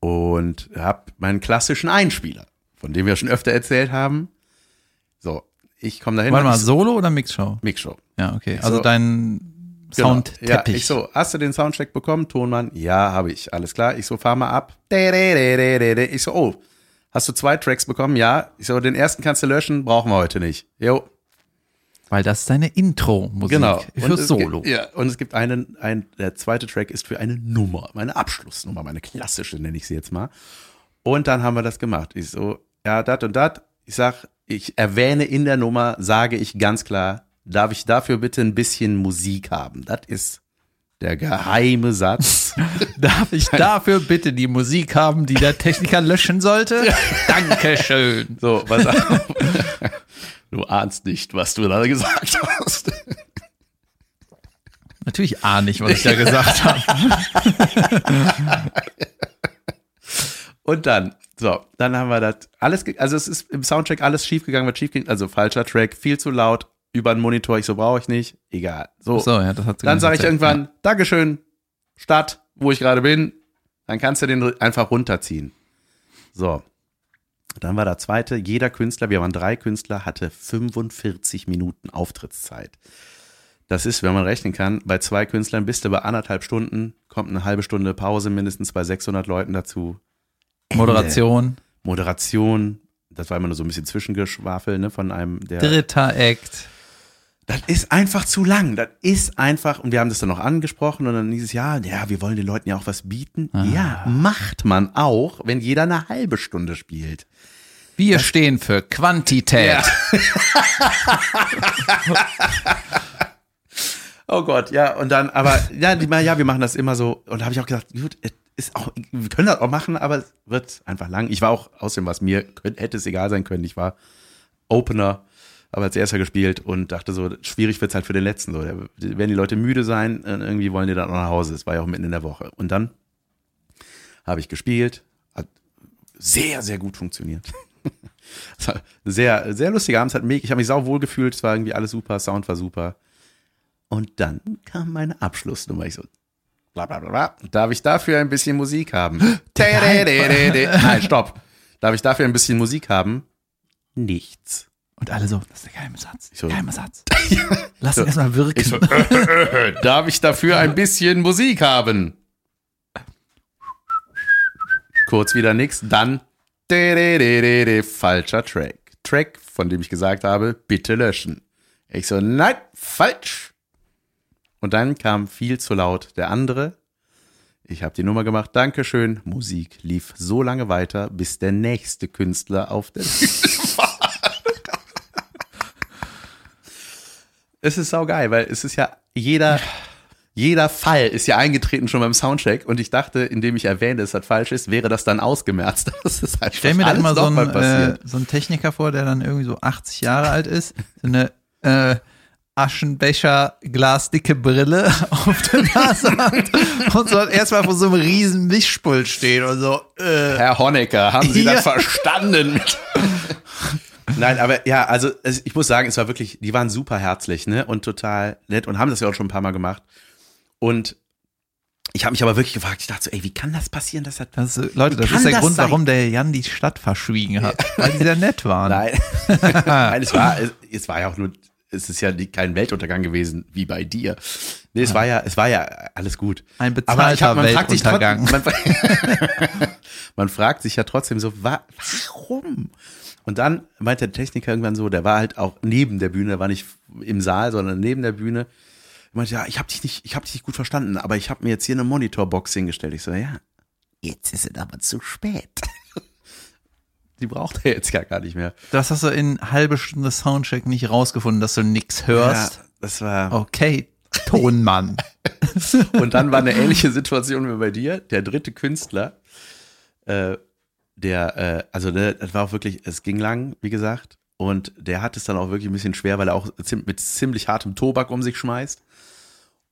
und habe meinen klassischen Einspieler, von dem wir schon öfter erzählt haben. So, ich komme dahin. Warte mal, Solo oder Mixshow? Mixshow. Ja, okay. Also so- dein Genau. Soundteppich. Ja, ich so, hast du den Soundcheck bekommen, Tonmann? Ja, habe ich. Alles klar. Ich so, fahr mal ab. Ich so, oh, hast du zwei Tracks bekommen? Ja. Ich so, den ersten kannst du löschen, brauchen wir heute nicht. Jo, Weil das ist deine Intro-Musik Genau. für Solo. Gibt, ja, und es gibt einen, ein, der zweite Track ist für eine Nummer, meine Abschlussnummer, meine klassische nenne ich sie jetzt mal. Und dann haben wir das gemacht. Ich so, ja, dat und dat. Ich sag, ich erwähne in der Nummer, sage ich ganz klar, darf ich dafür bitte ein bisschen Musik haben? Das ist der geheime Satz. Darf ich dafür bitte die Musik haben, die der Techniker löschen sollte? Dankeschön. So, was. Du ahnst nicht, was du da gesagt hast. Natürlich ahne ich, was ich da gesagt habe. Und dann, so, dann haben wir das alles, also es ist im Soundcheck alles schiefgegangen, was schiefgegangen, also falscher Track, viel zu laut, über den Monitor, ich so brauche ich nicht, egal. So, So, ja, das hat dann sage ich irgendwann, Dankeschön, Stadt, wo ich gerade bin, dann kannst du den einfach runterziehen. So, dann war der zweite, jeder Künstler, wir waren drei Künstler, hatte 45 Minuten Auftrittszeit. Das ist, wenn man rechnen kann, bei zwei Künstlern bist du bei anderthalb Stunden, kommt eine halbe Stunde Pause mindestens bei 600 Leuten dazu. Ja. Moderation, Moderation, das war immer nur so ein bisschen Zwischengeschwafel ne, von einem der. dritter Act. Das ist einfach zu lang. Das ist einfach, und wir haben das dann noch angesprochen und dann hieß es, ja, ja, wir wollen den Leuten ja auch was bieten. Ja, macht man auch, wenn jeder eine halbe Stunde spielt. Wir stehen für Quantität. Oh Gott, ja, und dann, aber, ja, ja, wir machen das immer so. Und da habe ich auch gesagt, gut, ist auch, wir können das auch machen, aber es wird einfach lang. Ich war auch, außerdem was mir, hätte es egal sein können, ich war Opener, aber als erster gespielt und dachte so, schwierig wird's halt für den letzten. So, da werden die Leute müde sein, und irgendwie wollen die dann auch nach Hause. Es war ja auch mitten in der Woche. Und dann habe ich gespielt, hat sehr, sehr gut funktioniert. Es sehr, sehr lustiger Abend. es Hat mega, ich habe mich sau wohl gefühlt. Es war irgendwie alles super, Sound war super. Und dann kam meine Abschlussnummer. Ich so, bla bla bla bla. Darf ich dafür ein bisschen Musik haben? Nein, stopp. Darf ich dafür ein bisschen Musik haben? Nichts. Und alle so, das ist der geheime Satz. so- Geheimer Satz. Lass ihn erstmal wirken. Ich so, äh, äh, darf ich dafür ein bisschen Musik haben? Kurz wieder nix, dann falscher Track. Track, von dem ich gesagt habe, bitte löschen. Ich so, nein, falsch. Und dann kam viel zu laut der andere. Ich habe die Nummer gemacht, Dankeschön. Musik lief so lange weiter, bis der nächste Künstler auf der Bühne war. Es ist saugeil, weil es ist ja jeder, jeder Fall ist ja eingetreten schon beim Soundcheck und ich dachte, indem ich erwähne, dass das falsch ist, wäre das dann ausgemerzt. Das ist Ich stell mir da immer so einen, äh, so einen Techniker vor, der dann irgendwie so 80 Jahre alt ist, so eine äh, Aschenbecher glasdicke Brille auf der Nase hat und so erstmal vor so einem riesen Mischpult steht und so äh, Herr Honecker, haben Sie das verstanden? Nein, aber ja, also ich muss sagen, es war wirklich, die waren super herzlich, ne? Und total nett und haben das ja auch schon ein paar Mal gemacht. Und ich habe mich aber wirklich gefragt, ich dachte so, ey, wie kann das passieren, dass das das, ist- Leute, das ist der das Grund, sein? warum der Jan die Stadt verschwiegen hat, weil die sehr nett waren. Nein. Nein, es war, es, es war ja auch nur, es ist ja kein Weltuntergang gewesen, wie bei dir. Nee, es war ja, es war ja alles gut. Ein ich hab, bezahlter man fragt sich Weltuntergang. trotzdem, man, man fragt sich ja trotzdem so, wa, warum? Und dann meinte der Techniker irgendwann so, der war halt auch neben der Bühne, der war nicht im Saal, sondern neben der Bühne. Er meinte, ja, ich habe dich nicht, ich habe dich nicht gut verstanden, aber ich habe mir jetzt hier eine Monitorbox hingestellt. Ich so, ja, jetzt ist es aber zu spät. Die braucht er jetzt ja gar nicht mehr. Das hast du in halbe Stunde Soundcheck nicht rausgefunden, dass du nix hörst. Ja, das war. Okay, Tonmann. Und dann war eine ähnliche Situation wie bei dir. Der dritte Künstler, äh, der, äh, also der, das war auch wirklich, es ging lang, wie gesagt. Und der hat es dann auch wirklich ein bisschen schwer, weil er auch mit ziemlich hartem Tobak um sich schmeißt.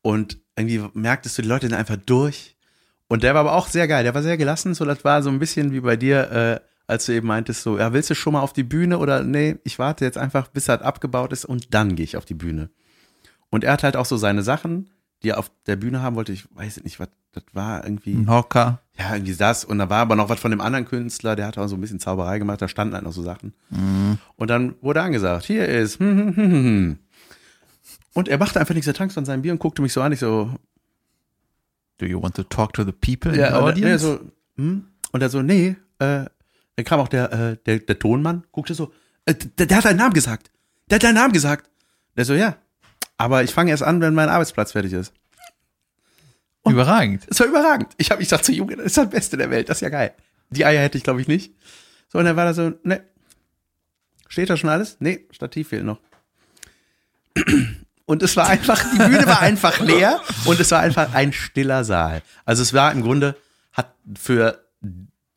Und irgendwie merktest du, die Leute sind einfach durch. Und der war aber auch sehr geil. Der war sehr gelassen. So, das war so ein bisschen wie bei dir, äh, als du eben meintest, so, ja, willst du schon mal auf die Bühne oder nee, ich warte jetzt einfach, bis das abgebaut ist und dann gehe ich auf die Bühne. Und er hat halt auch so seine Sachen, die er auf der Bühne haben wollte. Ich weiß nicht, was das war irgendwie. Ein Hocker. Ja, irgendwie das. Und da war aber noch was von dem anderen Künstler, der hat auch so ein bisschen Zauberei gemacht, da standen halt noch so Sachen. Und dann wurde angesagt, hier ist. hm, hm, hm, hm, hm. Und er machte einfach nichts, er trank von seinem Bier und guckte mich so an, ich so, Do you want to talk to the people in the ja, und, er- audience? so, hm? und er so, nee, äh, dann kam auch der, äh, der, der Tonmann, guckte so, äh, der, der hat deinen Namen gesagt. Der hat deinen Namen gesagt. Der so, ja. Aber ich fange erst an, wenn mein Arbeitsplatz fertig ist. Überragend. Es war überragend. Ich habe ich dachte so, Junge, das ist das Beste der Welt, das ist ja geil. Die Eier hätte ich, glaube ich, nicht. So, und dann war da so, ne. Steht da schon alles? Nee, Stativ fehlt noch. Und es war einfach, die Bühne war einfach leer und es war einfach ein stiller Saal. Also es war im Grunde, hat für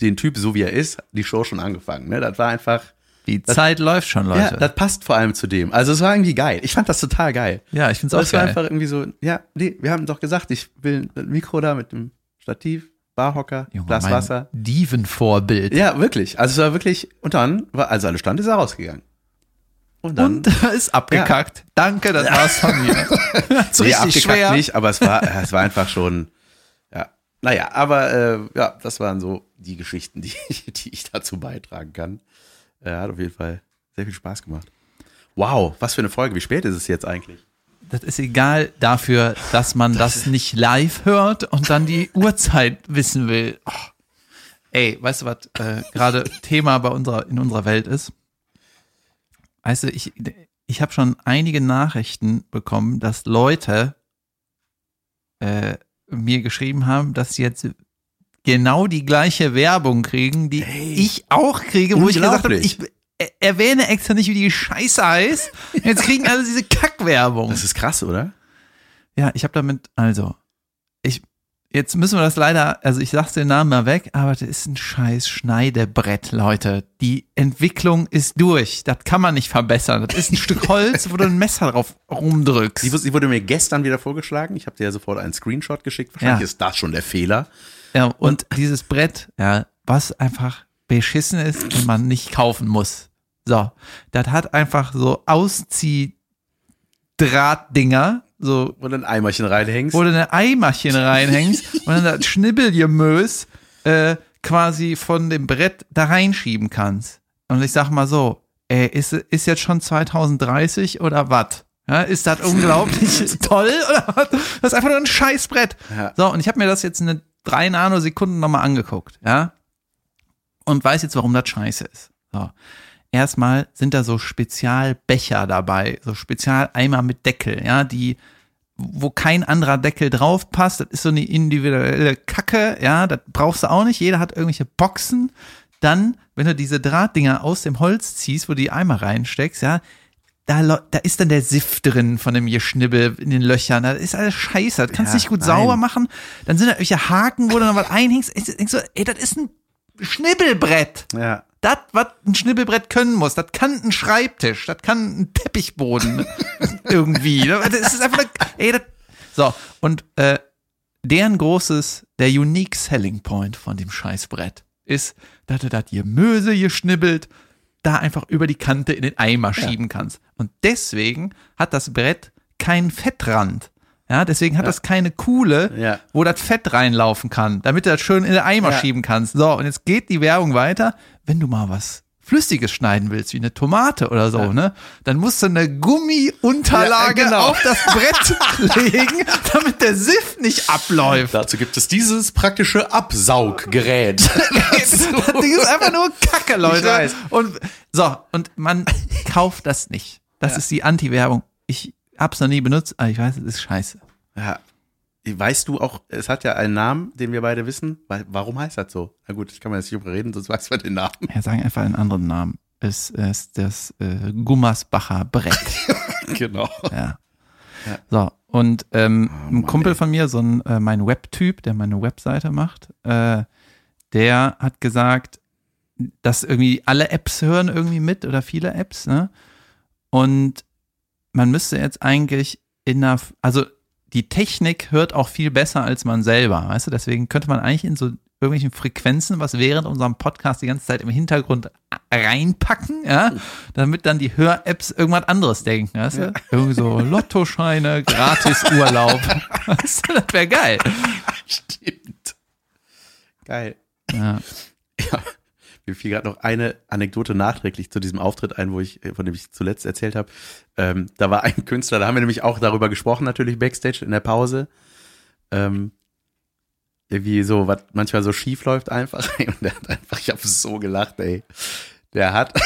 den Typ, so wie er ist, die Show schon angefangen. Ne? Das war einfach, Die Zeit läuft schon, ja, Leute. das passt vor allem zu dem. Also es war irgendwie geil. Ich fand das total geil. Ja, ich find's auch es war geil. einfach irgendwie so, ja, nee, wir haben doch gesagt, ich will ein Mikro da mit dem Stativ, Barhocker, Junge, Glas Wasser. Diven-Vorbild. Ja, wirklich. Also es war wirklich, und dann, war, als alle stand, ist er rausgegangen. Und dann. Und ist abgekackt. Danke, das war's von mir. so nee, abgekackt schwer. nicht, aber es war, äh, es war einfach schon, ja. Naja, aber äh, ja, das waren so die Geschichten, die, die ich dazu beitragen kann. Äh, hat auf jeden Fall sehr viel Spaß gemacht. Wow, was für eine Folge. Wie spät ist es jetzt eigentlich? Das ist egal dafür, dass man das, nicht live hört und dann die Uhrzeit wissen will. Oh. Ey, weißt du, was äh, gerade Thema bei unserer, in unserer Welt ist? Weißt du, ich, ich habe schon einige Nachrichten bekommen, dass Leute äh, mir geschrieben haben, dass sie jetzt genau die gleiche Werbung kriegen, die Ey. ich auch kriege, wo ich gesagt habe, ich er- erwähne extra nicht, wie die Scheiße heißt. Jetzt kriegen alle diese Kackwerbung. Das ist krass, oder? Ja, ich habe damit, also, ich, jetzt müssen wir das leider, also ich sag's den Namen mal weg, aber das ist ein scheiß Schneidebrett, Leute. Die Entwicklung ist durch. Das kann man nicht verbessern. Das ist ein Stück Holz, wo du ein Messer drauf rumdrückst. Sie, sie wurde mir gestern wieder vorgeschlagen. Ich habe dir ja sofort einen Screenshot geschickt. Wahrscheinlich Ja. ist das schon der Fehler. Ja, und dieses Brett, ja, was einfach beschissen ist und man nicht kaufen muss. So, das hat einfach so Ausziehdrahtdinger, so Wo du ein Eimerchen reinhängst. wo du eine Eimerchen reinhängst und dann das Schnibbelgemös äh, quasi von dem Brett da reinschieben kannst. Und ich sag mal so, ey, ist, ist jetzt schon 2030 oder was? Ja, ist das unglaublich toll oder was? Das ist einfach nur ein Scheißbrett. Ja. So, und ich habe mir das jetzt eine drei Nanosekunden nochmal angeguckt, ja. Und weiß jetzt, warum das scheiße ist. So. Erstmal sind da so Spezialbecher dabei, so Spezialeimer mit Deckel, ja, die wo kein anderer Deckel drauf passt. Das ist so eine individuelle Kacke, ja, das brauchst du auch nicht. Jeder hat irgendwelche Boxen. Dann, wenn du diese Drahtdinger aus dem Holz ziehst, wo du die Eimer reinsteckst, ja, da, da ist dann der Siff drin von dem Geschnibbel in den Löchern. Das ist alles scheiße. Das kannst du Ja, nicht gut nein. sauber machen. Dann sind da irgendwelche Haken, wo du noch was einhängst. Ich denk so, ey, das ist ein Schnibbelbrett. Ja. Das, was ein Schnibbelbrett können muss, das kann ein Schreibtisch, das kann ein Teppichboden irgendwie. Das ist einfach, ey, das, so und äh, deren großes, der unique selling point von dem Scheißbrett ist, dass du das Gemüse geschnibbelt, da einfach über die Kante in den Eimer schieben kannst. Und deswegen hat das Brett keinen Fettrand. Ja, deswegen hat das keine Kuhle, Ja. wo das Fett reinlaufen kann, damit du das schön in den Eimer Ja. schieben kannst. So, und jetzt geht die Werbung weiter. Wenn du mal was Flüssiges schneiden willst, wie eine Tomate oder so, ne, dann musst du eine Gummiunterlage Ja, genau. auf das Brett legen, damit der Siff nicht abläuft. Dazu gibt es dieses praktische Absauggerät. Das Ding ist einfach nur Kacke, Leute. Und so, und man kauft das nicht. Das ist die Anti-Werbung. Ich hab's noch nie benutzt, aber ich weiß, es ist scheiße. ja. Weißt du auch, es hat ja einen Namen, den wir beide wissen. Weil- Warum heißt das so? Na gut, ich kann mal jetzt nicht überreden, sonst weiß man den Namen. Ja, sagen einfach einen anderen Namen. Es ist das äh, Gummersbacher Brett. Genau. Ja. So, und ähm, Oh, ein Mann, Kumpel ey. von mir, so ein äh, mein Webtyp, der meine Webseite macht, äh, der hat gesagt, dass irgendwie alle Apps hören irgendwie mit oder viele Apps, ne? Und man müsste jetzt eigentlich in einer, also die Technik hört auch viel besser als man selber, weißt du? Deswegen könnte man eigentlich in so irgendwelchen Frequenzen, was während unserem Podcast die ganze Zeit im Hintergrund reinpacken, ja, damit dann die Hör-Apps irgendwas anderes denken, weißt du? Irgendwie so Lottoscheine, gratis Urlaub. Weißt du, das wäre geil. Stimmt. Geil. Ja. Ja, mir fiel gerade noch eine Anekdote nachträglich zu diesem Auftritt ein, wo ich, äh, von dem ich zuletzt erzählt habe. Ähm, da war ein Künstler, da haben wir nämlich auch darüber gesprochen, natürlich backstage in der Pause. Ähm, irgendwie so, was manchmal so schief läuft einfach. Und der hat einfach, ich habe so gelacht, ey. Der hat.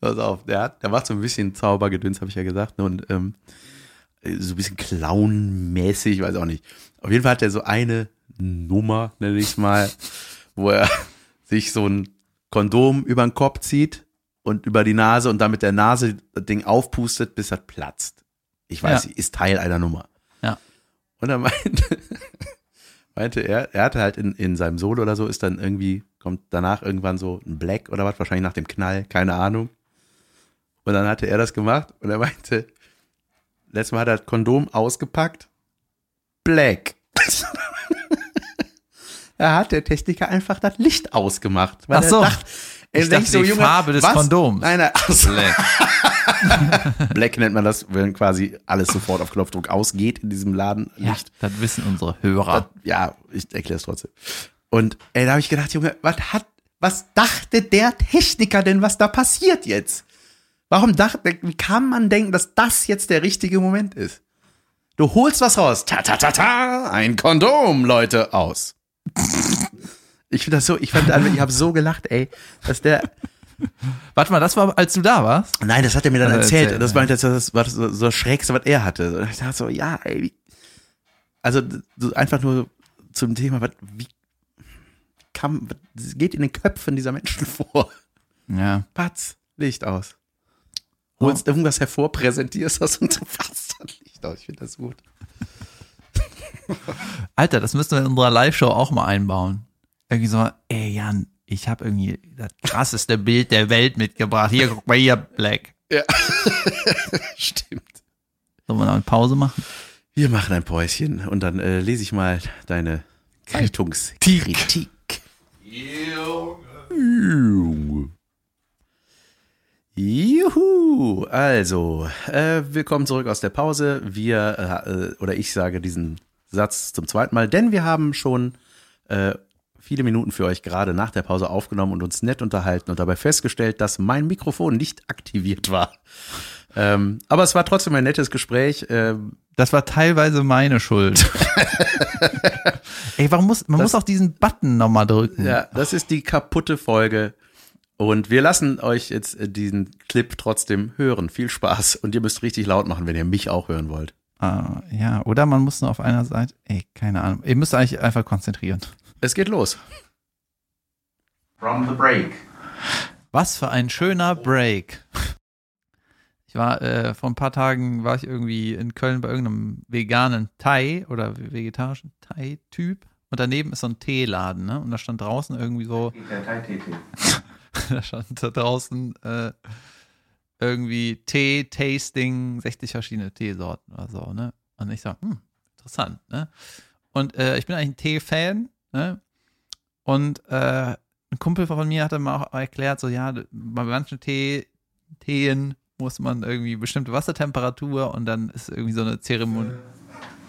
Pass auf, der hat, der macht so ein bisschen Zaubergedöns, habe ich ja gesagt, ne, und ähm, so ein bisschen clownmäßig, weiß auch nicht. Auf jeden Fall hat er so eine Nummer, nenne ich es mal, wo er sich so ein Kondom über den Kopf zieht und über die Nase und dann mit der Nase das Ding aufpustet, bis das platzt. Ich weiß, Ja. ist Teil einer Nummer. Ja. Und er meinte, meinte er, er hatte halt in, in seinem Solo oder so, ist dann irgendwie, kommt danach irgendwann so ein Black oder was, wahrscheinlich nach dem Knall, keine Ahnung. Und dann hatte er das gemacht und er meinte, letztes Mal hat er das Kondom ausgepackt, Black. Da hat der Techniker einfach das Licht ausgemacht. Weil Ach so. Er dachte, er Ich dachte, die Farbe des Kondoms. Nein, nein, also, Black nennt man das, wenn quasi alles sofort auf Knopfdruck ausgeht in diesem Laden. ja, Licht. das wissen unsere Hörer. Ja, ich erkläre es trotzdem. Und ey, da habe ich gedacht, Junge, was hat, was dachte der Techniker denn, was da passiert jetzt? Warum dachte, wie kann man denken, dass das jetzt der richtige Moment ist? Du holst was raus. Ta ta ta ta, ein Kondom, Leute, aus. Ich finde das so, ich fand, ich habe so gelacht, ey, dass der, Warte mal, das war, als du da warst? Nein, das hat er mir dann Äh, erzählt. erzähl, das war das, das war das so so das Schrägste, was er hatte. Und ich dachte so, ja, ey, also so einfach nur zum Thema, was, wie kam, was geht in den Köpfen dieser Menschen vor? Ja. Patz, Licht aus. Holst irgendwas hervor, präsentierst das und fasst das Licht aus. Ich finde das gut. Alter, das müssen wir in unserer Live-Show auch mal einbauen. Irgendwie so, ey Jan, ich habe irgendwie das krasseste Bild der Welt mitgebracht. Hier, guck mal hier, Black. Ja. Stimmt. Sollen wir noch eine Pause machen? Wir machen ein Päuschen und dann äh, lese ich mal deine Zeitungskritik. Junge. Juhu, also, äh, willkommen zurück aus der Pause. Wir, äh, äh, oder ich sage diesen Satz zum zweiten Mal, denn wir haben schon äh, viele Minuten für euch gerade nach der Pause aufgenommen und uns nett unterhalten und dabei festgestellt, dass mein Mikrofon nicht aktiviert war. Ähm, aber es war trotzdem ein nettes Gespräch. Ähm, Das war teilweise meine Schuld. ey, warum muss, man Das- muss auch diesen Button nochmal drücken. Ja, das ist die kaputte Folge. Und wir lassen euch jetzt äh, diesen Clip trotzdem hören. Viel Spaß. Und ihr müsst richtig laut machen, wenn ihr mich auch hören wollt. Ah, ja, oder man muss nur auf einer Seite. Ey, keine Ahnung. Ihr müsst euch einfach konzentrieren. Es geht los. From the break. Was für ein schöner Break. Ich war äh, vor ein paar Tagen war ich irgendwie in Köln bei irgendeinem veganen Thai oder vegetarischen Thai-Typ und daneben ist so ein Teeladen, ne? Und da stand draußen irgendwie so. Der Thai-Tee. da stand da draußen äh, irgendwie Tee, Tasting, 60 verschiedene Teesorten oder so, ne? Und ich so, hm, interessant, ne? Und äh, ich bin eigentlich ein Tee-Fan, ne? Und äh, ein Kumpel von mir hat mir auch erklärt, so ja, bei manchen Tee, Teen muss man irgendwie bestimmte Wassertemperatur und dann ist irgendwie so eine Zeremonie.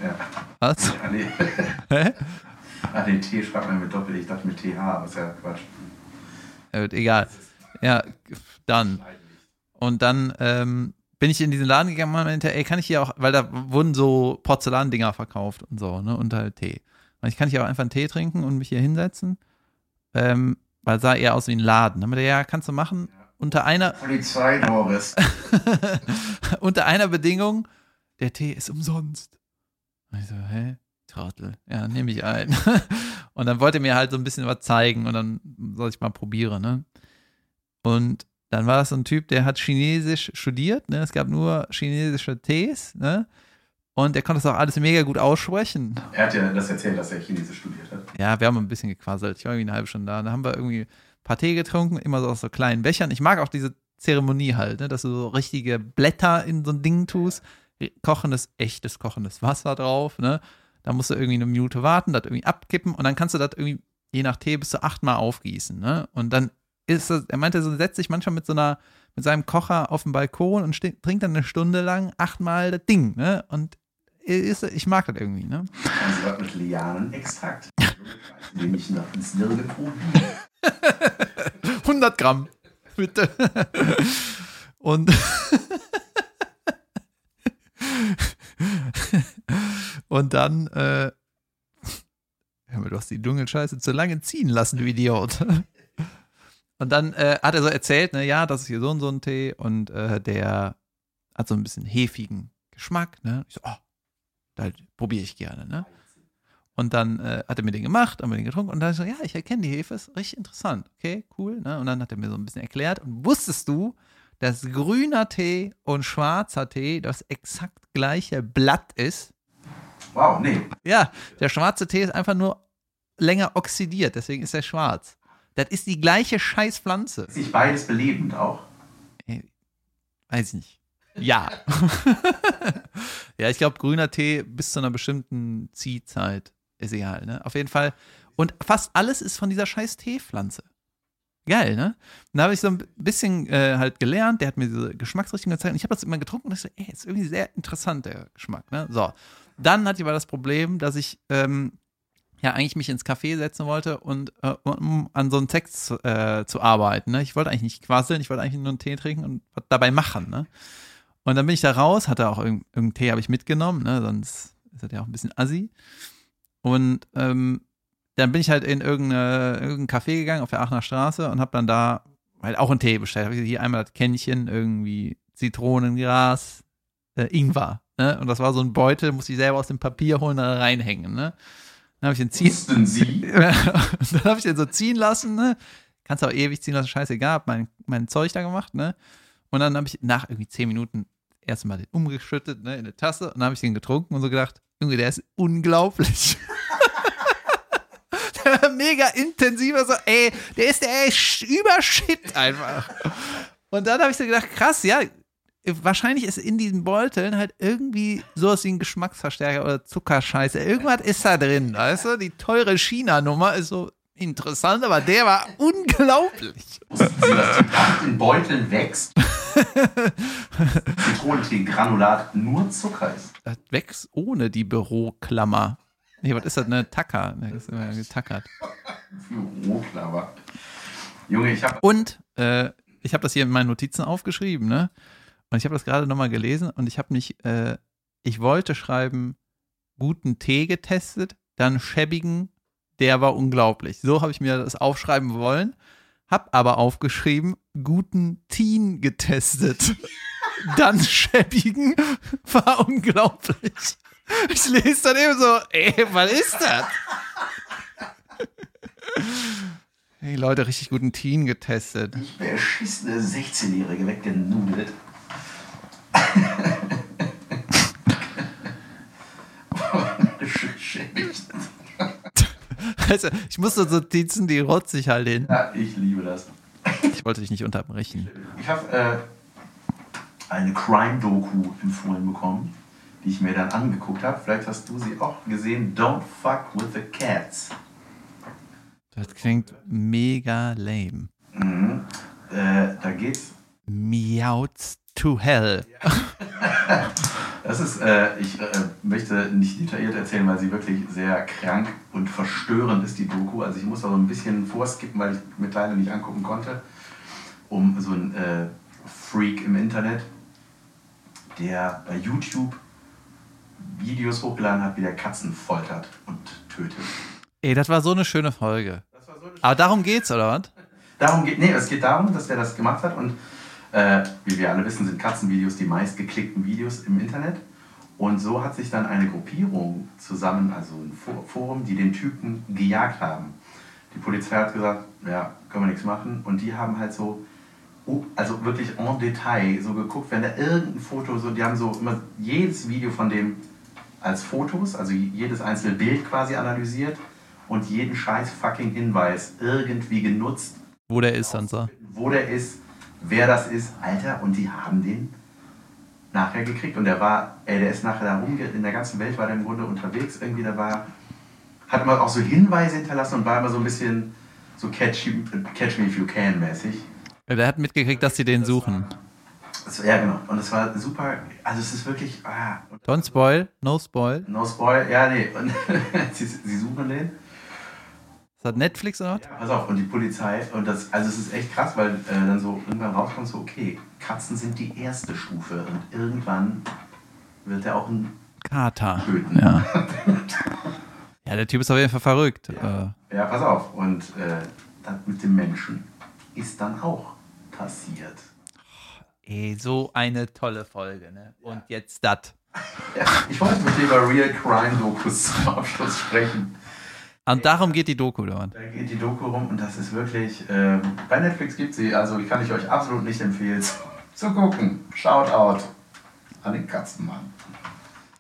Ja. Was? Ah, nee. Hä? ah, den Tee schreibt man mit Doppel. Ich dachte mit TH, aber ist ja Quatsch. Ja, egal. Ja, dann. Und dann ähm, bin ich in diesen Laden gegangen und meinte, ey, kann ich hier auch, weil da wurden so Porzellandinger verkauft und so, ne, und halt Tee. Und ich kann hier auch einfach einen Tee trinken und mich hier hinsetzen, ähm, weil es sah eher aus wie ein Laden. Dann meinte er, ja, kannst du machen, unter einer, Polizei, Doris. unter einer Bedingung, der Tee ist umsonst. Und ich so, hä? Trottel. Ja, nehme ich ein. und dann wollte er mir halt so ein bisschen was zeigen und dann soll ich mal probieren, ne? Und dann war das so ein Typ, der hat Chinesisch studiert, ne? Es gab nur chinesische Tees, ne? Und der konnte das auch alles mega gut aussprechen. Er hat ja das erzählt, dass er Chinesisch studiert hat. Ja, wir haben ein bisschen gequasselt. Ich war irgendwie eine halbe Stunde da. Da haben wir irgendwie ein paar Tee getrunken, immer so aus so kleinen Bechern. Ich mag auch diese Zeremonie halt, ne? dass du so richtige Blätter in so ein Ding tust, kochendes, echtes kochendes Wasser drauf, ne? Da musst du irgendwie eine Minute warten, das irgendwie abkippen und dann kannst du das irgendwie, je nach Tee, bis zu achtmal aufgießen, ne? Und dann ist das, er meinte, so setzt sich manchmal mit so einer, mit seinem Kocher auf den Balkon und trinkt dann eine Stunde lang achtmal das Ding, ne? Und ist, ich mag das irgendwie, ne? Also was mit Lianenextrakt. Nehme ich noch ins Nirgendwo. 100 Gramm, bitte. Und und dann, äh, du hast die Dunkelscheiße zu lange ziehen lassen, du Idiot. Und dann äh, hat er so erzählt, ne, ja, das ist hier so und so ein Tee und äh, der hat so ein bisschen hefigen Geschmack, ne? Ich so, oh, da probiere ich gerne, ne? Und dann äh, hat er mir den gemacht, haben wir den getrunken und dann so, ja, ich erkenne die Hefe, ist richtig interessant. Okay, cool. Ne? Und dann hat er mir so ein bisschen erklärt. Und wusstest du, dass grüner Tee und schwarzer Tee das exakt gleiche Blatt ist? Wow, nee. Ja, der schwarze Tee ist einfach nur länger oxidiert, deswegen ist er schwarz. Das ist die gleiche Scheißpflanze. Ist nicht beides belebend auch? Weiß ich nicht. Ja. ja, ich glaube, grüner Tee bis zu einer bestimmten Ziehzeit ist egal, ne? Auf jeden Fall. Und fast alles ist von dieser scheiß Teepflanze. Geil, ne? Da habe ich so ein bisschen äh, halt gelernt, der hat mir diese Geschmacksrichtung gezeigt und ich habe das immer getrunken und ich so, ey, ist irgendwie sehr interessant, der Geschmack, ne? So. Dann hatte ich aber das Problem, dass ich ähm, ja eigentlich mich ins Café setzen wollte und äh, um an so einem Text zu, äh, zu arbeiten. Ne? Ich wollte eigentlich nicht quasseln, ich wollte eigentlich nur einen Tee trinken und was dabei machen. Ne? Und dann bin ich da raus, hatte auch irgendeinen irgendeinen Tee habe ich mitgenommen, ne? sonst ist das ja auch ein bisschen assi. Und ähm, dann bin ich halt in irgendeine, irgendein Café gegangen auf der Aachener Straße und habe dann da halt auch einen Tee bestellt. Habe ich hier einmal das Kännchen, irgendwie Zitronengras, äh, Ingwer. Ne? Und das war so ein Beutel, musste ich selber aus dem Papier holen und da reinhängen. Ne? Dann habe ich den ziehen, Wussten Sie? dann habe ich den so ziehen lassen, ne? Kannst auch ewig ziehen lassen, scheißegal, hab mein, mein Zeug da gemacht, ne? Und dann habe ich nach irgendwie zehn Minuten erstmal den umgeschüttet, ne, in eine Tasse und dann habe ich den getrunken und so gedacht, Junge, der ist unglaublich. der war mega intensiver, so, ey, der ist der ey, Übershit einfach. Und dann habe ich so gedacht, krass, ja, wahrscheinlich ist in diesen Beuteln halt irgendwie sowas wie ein Geschmacksverstärker oder Zuckerscheiße. Irgendwas ist da drin, weißt du? Die teure China-Nummer ist so interessant, aber der war unglaublich. Wussten Sie, dass die Pracht in Beuteln wächst? Zitronentee-Granulat nur Zucker ist. Das wächst ohne die Büroklammer. Nee, was ist das? Eine Tacker. Das ist immer getackert. Büroklammer. Junge, ich habe Und äh, ich habe das hier in meinen Notizen aufgeschrieben, ne? Und ich habe das gerade nochmal gelesen und ich habe mich, äh, ich wollte schreiben, guten Tee getestet, dann schäbigen, der war unglaublich. So habe ich mir das aufschreiben wollen, hab aber aufgeschrieben, guten Teen getestet. Dann schäbigen war unglaublich. Ich lese dann eben so, ey, was ist das? Hey Leute, richtig guten Teen getestet. Beschissene 16-Jährige weggenudelt. Also, ich musste so Notizen, die rotze ich halt hin. Ja, ich liebe das. Ich wollte dich nicht unterbrechen. Ich habe äh, eine Crime-Doku empfohlen bekommen, die ich mir dann angeguckt habe. Vielleicht hast du sie auch gesehen. Don't fuck with the cats. Das klingt mega lame. Mhm. Äh, da geht's. Meouts to hell. Das ist, äh, ich äh, möchte nicht detailliert erzählen, weil sie wirklich sehr krank und verstörend ist, die Doku. Also ich muss auch so ein bisschen vorskippen, weil ich mir Teile nicht angucken konnte, um so ein äh, Freak im Internet, der bei YouTube Videos hochgeladen hat, wie der Katzen foltert und tötet. Ey, das war so eine schöne Folge. So eine Aber darum geht's, oder was? Darum geht, nee, es geht darum, dass er das gemacht hat und äh, wie wir alle wissen, sind Katzenvideos die meistgeklickten Videos im Internet. Und so hat sich dann eine Gruppierung zusammen, also ein For- Forum, die den Typen gejagt haben. Die Polizei hat gesagt, ja, können wir nichts machen. Und die haben halt so, oh, also wirklich en Detail so geguckt, wenn da irgendein Foto, so, die haben so immer jedes Video von dem als Fotos, also jedes einzelne Bild quasi analysiert und jeden scheiß fucking Hinweis irgendwie genutzt, Wo der ist so. wo der ist, wer das ist, Alter, und die haben den nachher gekriegt. Und der war, ey, der ist nachher da rumge in der ganzen Welt war der im Grunde unterwegs. Irgendwie, der war, hat immer auch so Hinweise hinterlassen und war immer so ein bisschen so catch, catch me if you can mäßig. Ja, Der hat mitgekriegt, dass sie den suchen. Das, ja, genau. Und es war super, also es ist wirklich, ah, Don't spoil, no spoil. no spoil, ja, nee. Sie, sie suchen den. Ist das Netflix oder was? Pass auf, und die Polizei, und das, also es ist echt krass, weil äh, dann so irgendwann rauskommt, so, okay, Katzen sind die erste Stufe und irgendwann wird er auch ein Kater. töten. Ja. Ja, der Typ ist auf jeden Fall verrückt. Ja, ja pass auf, und äh, das mit dem Menschen ist dann auch passiert. Äh, ey, so eine tolle Folge, ne? Und jetzt das. Ja, ich wollte mit dir über Real Crime Dokus zum Abschluss sprechen. Und darum geht die Doku, oder was? Da geht die Doku rum und das ist wirklich, ähm, bei Netflix gibt sie, also ich kann ich euch absolut nicht empfehlen zu, zu gucken. Shoutout an den Katzenmann.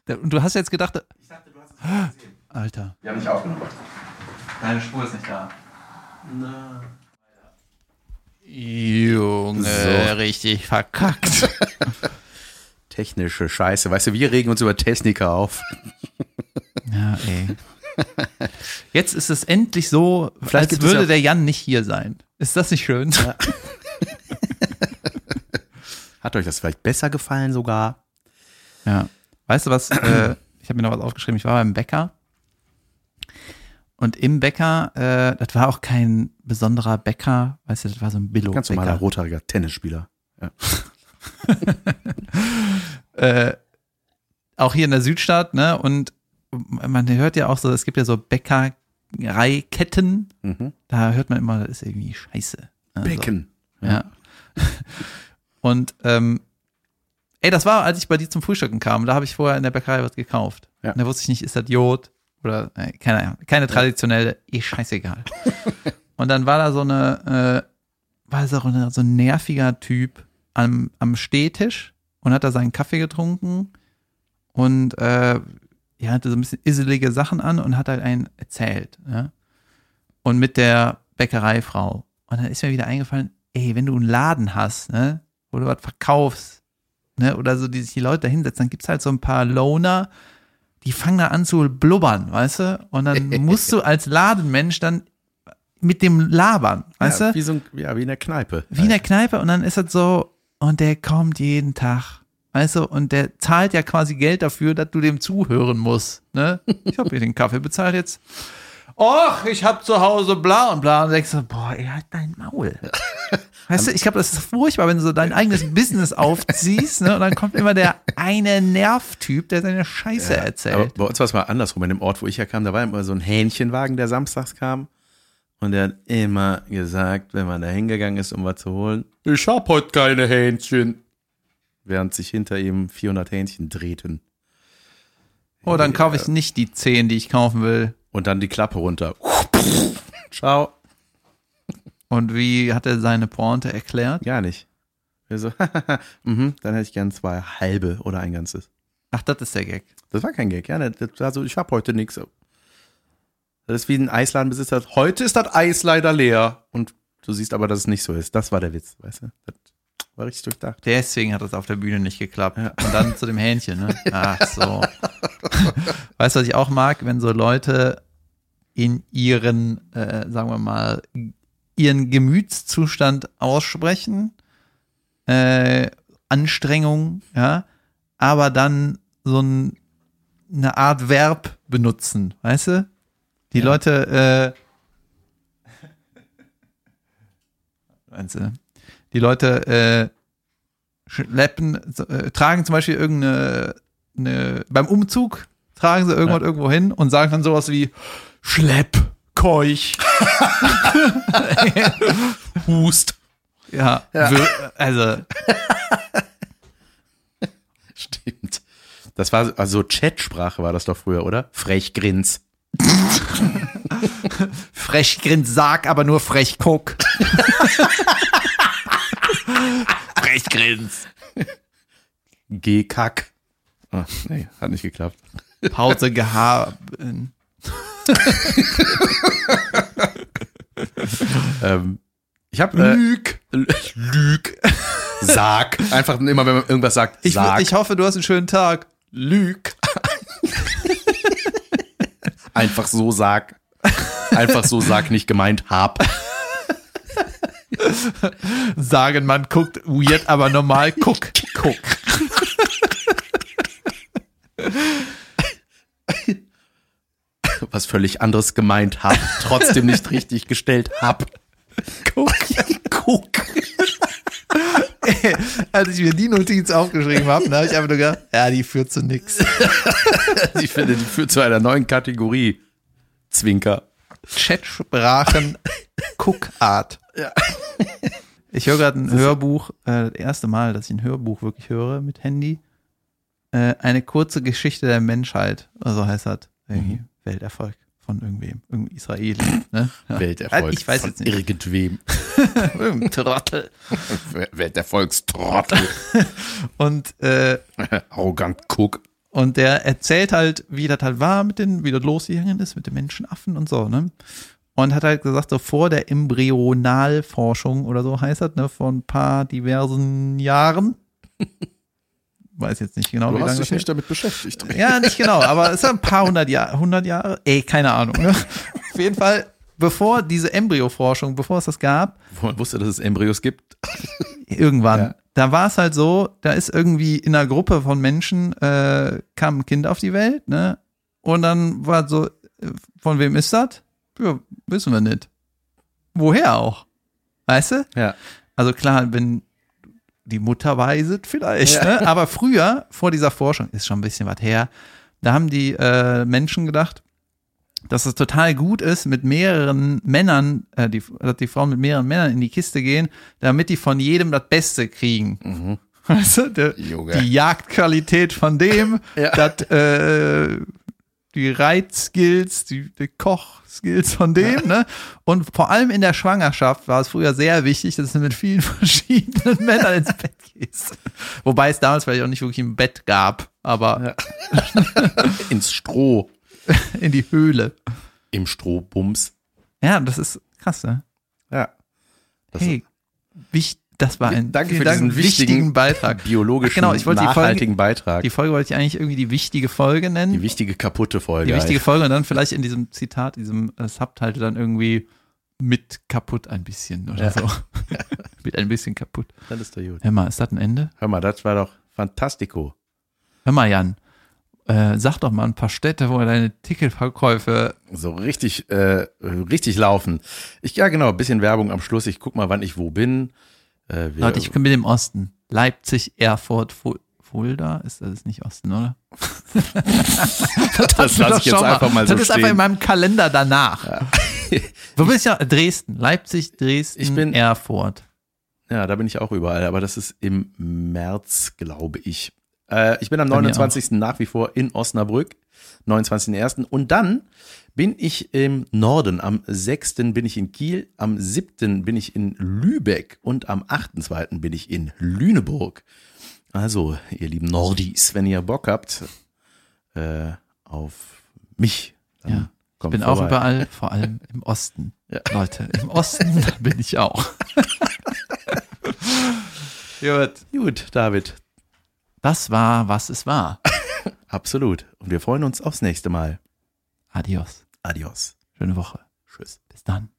Und du hast jetzt gedacht, Ich dachte, du hast es nicht gesehen. Alter. Wir haben nicht aufgenommen. Deine Spur ist nicht da. Na. Junge, So. richtig verkackt. Technische Scheiße. Weißt du, wir regen uns über Techniker auf. Ja, ey. Jetzt ist es endlich so, Vielleicht als würde ja- der Jan nicht hier sein. Ist das nicht schön? Hat euch das vielleicht besser gefallen sogar? Ja. Weißt du was? Äh, ich habe mir noch was aufgeschrieben. Ich war beim Bäcker. Und im Bäcker, äh, das war auch kein besonderer Bäcker, weißt du, das war so ein billo Ganz normaler rothaariger Tennisspieler. Ja. äh, auch hier in der Südstadt, ne? Und man hört ja auch so, es gibt ja so Bäckereiketten. Mhm. Da hört man immer, das ist irgendwie scheiße. Also, Becken. Ja. Und ähm, ey, das war, als ich bei dir zum Frühstücken kam. Da habe ich vorher in der Bäckerei was gekauft. Ja. Und da wusste ich nicht, ist das Jod oder äh, keine Ahnung, keine traditionelle, eh scheißegal. Und dann war da so eine, äh, war so, eine, so ein nerviger Typ am, am Stehtisch und hat da seinen Kaffee getrunken und äh, ja, hatte so ein bisschen isselige Sachen an und hat halt einen erzählt. Ja? Und mit der Bäckereifrau. Und dann ist mir wieder eingefallen, ey, wenn du einen Laden hast, ne, wo du was verkaufst, ne, oder so, die sich die Leute da hinsetzen, dann gibt's halt so ein paar Loner, die fangen da an zu blubbern, weißt du? Und dann musst du als Ladenmensch dann mit dem labern, weißt ja, du? Wie, so ein, ja, wie in der Kneipe. Wie in der Kneipe und dann ist das so, und der kommt jeden Tag. Weißt du, und der zahlt ja quasi Geld dafür, dass du dem zuhören musst. Ne? Ich habe hier den Kaffee bezahlt jetzt. Och, ich hab zu Hause bla und bla. Und denkst du, boah, ey, halt dein Maul. Weißt du, ich glaube, das ist furchtbar, wenn du so dein eigenes Business aufziehst, ne? Und dann kommt immer der eine Nervtyp, der seine Scheiße Aber erzählt. bei uns war es mal andersrum. In dem Ort, wo ich herkam, da war immer so ein Hähnchenwagen, der samstags kam. Und er hat immer gesagt, wenn man da hingegangen ist, um was zu holen, ich hab heute keine Hähnchen. Während sich hinter ihm 400 Hähnchen drehten. Oh, dann kaufe ich nicht die 10, die ich kaufen will. Und dann die Klappe runter. Ciao. Und wie hat er seine Pointe erklärt? Gar nicht. Wir so, mhm, dann hätte ich gern zwei halbe oder ein ganzes. Ach, das ist der Gag. Das war kein Gag, ja. Das war so, ich habe heute nichts. Das ist wie ein Eisladenbesitzer. Heute ist das Eis leider leer. Und du siehst aber, dass es nicht so ist. Das war der Witz, weißt du? Das war richtig durchdacht. Deswegen hat es auf der Bühne nicht geklappt. Und dann zu dem Hähnchen, ne? Ach so. weißt du, was ich auch mag? Wenn so Leute in ihren, äh, sagen wir mal, ihren Gemütszustand aussprechen, äh, Anstrengung, ja, aber dann so ein, eine Art Verb benutzen, weißt du? Die Ja. Leute, äh, meinst du, die Leute äh, schleppen, äh, tragen zum Beispiel irgendeine, eine, beim Umzug tragen sie irgendwas Ja. irgendwo hin und sagen dann sowas wie Schlepp, Keuch, Hust. ja, Ja. also Stimmt. Das war also Chatsprache war das doch früher, oder? Frechgrins. frech grins sag, aber nur frech guck. frech grins. G-Kack. Ah, nee, hat nicht geklappt. Pause gehaben. Ähm, ich habe äh, Lüg. Lüg. Sag. Einfach immer, wenn man irgendwas sagt, Ich, sag. ich hoffe, du hast einen schönen Tag. Lüg. Einfach so sag. Einfach so sag, nicht gemeint hab. Sagen, man guckt weird, aber normal guck. Guck. Was völlig anderes gemeint hab. Trotzdem nicht richtig gestellt hab. Guck. Guck. Als ich mir die Notiz aufgeschrieben habe, habe ich einfach nur gedacht, ja, die führt zu nix. Ich finde, die führt zu einer neuen Kategorie. Zwinker. Chatsprachen Guckart. Ja. Ich höre gerade ein Hörbuch, äh, das erste Mal, dass ich ein Hörbuch wirklich höre mit Handy. Äh, eine kurze Geschichte der Menschheit, also heißt das irgendwie Mhm. Welterfolg von irgendwem, irgendein Israeli. Ne? Ja. Welterfolg. Ich weiß von jetzt nicht. Irgendwem. Irgendein Trottel. Welterfolgstrottel. Und, äh, Arrogant Guck. Und der erzählt halt, wie das halt war mit den, wie das losgegangen ist mit den Menschenaffen und so, ne? Und hat halt gesagt, so vor der Embryonalforschung oder so heißt das, ne, vor ein paar diversen Jahren. Weiß jetzt nicht genau, Du wie hast lange dich das nicht damit beschäftigt. Ja, nicht genau, aber es sind ein paar hundert Jahre, hundert Jahre, ey, keine Ahnung. Ne? Auf jeden Fall, bevor diese Embryoforschung, bevor es das gab, Wo man wusste, dass es Embryos gibt. irgendwann, Ja. da war es halt so, da ist irgendwie in einer Gruppe von Menschen, äh, kam ein Kind auf die Welt, ne? Und dann war so, äh, von wem ist das? Ja, wissen wir nicht. Woher auch? Weißt du? Ja. Also klar, wenn die Mutter weiset vielleicht, Ja. ne? aber früher, vor dieser Forschung, ist schon ein bisschen was her, da haben die äh, Menschen gedacht, dass es total gut ist, mit mehreren Männern, äh, die, dass die Frauen mit mehreren Männern in die Kiste gehen, damit die von jedem das Beste kriegen. Mhm. Weißt du, der, die Jagdqualität von dem, Ja. das, äh, die Reitskills, die, die Kochskills von dem, ne? Und vor allem in der Schwangerschaft war es früher sehr wichtig, dass du mit vielen verschiedenen Männern ins Bett gehst. Wobei es damals vielleicht auch nicht wirklich ein Bett gab, aber Ins Stroh. in die Höhle. Im Strohbums. Ja, das ist krass, ne? Ja. Das Hey, wich, das war ein Danke für Dank, diesen wichtigen Beitrag. biologischen, Ach genau, ich wollte die Folge- nachhaltigen Beitrag. Die Folge wollte ich eigentlich irgendwie die wichtige Folge nennen. Die wichtige kaputte Folge. die wichtige. Folge und dann vielleicht in diesem Zitat, diesem äh, Subtitle dann irgendwie mit kaputt ein bisschen oder Ja. so. mit ein bisschen kaputt. Das ist doch gut. Hör mal, ist das ein Ende? Hör mal, das war doch fantastico. Hör mal, Jan, äh, sag doch mal ein paar Städte, wo deine Ticketverkäufe. So richtig, äh, richtig laufen. Ich, ja genau, bisschen Werbung am Schluss. Ich guck mal, wann ich wo bin. Äh, wir, Leute, ich bin im Osten. Leipzig, Erfurt, Fu Fulda, ist das nicht Osten, oder? Das lasse ich jetzt einfach mal so Das ist einfach in stehen. meinem Kalender danach. Wo bist du ja? Dresden, Leipzig, Dresden, Ich bin- Erfurt. Ja, da bin ich auch überall, aber das ist im März, glaube ich. Äh, ich bin am Bei mir 29. nach wie vor in Osnabrück, 29.01. Und dann bin ich im Norden. Am 6. bin ich in Kiel, am 7. bin ich in Lübeck und am 8.2. bin ich in Lüneburg. Also, ihr lieben Nordis, wenn ihr Bock habt äh, auf mich, dann Ja, Ich kommt bin auch vorbei. überall, vor allem im Osten. Ja. Leute, im Osten bin ich auch. Gut. Gut, David, Das war, was es war. absolut. Und wir freuen uns aufs nächste Mal. Adios. Adios. Schöne Woche. Tschüss. Bis dann.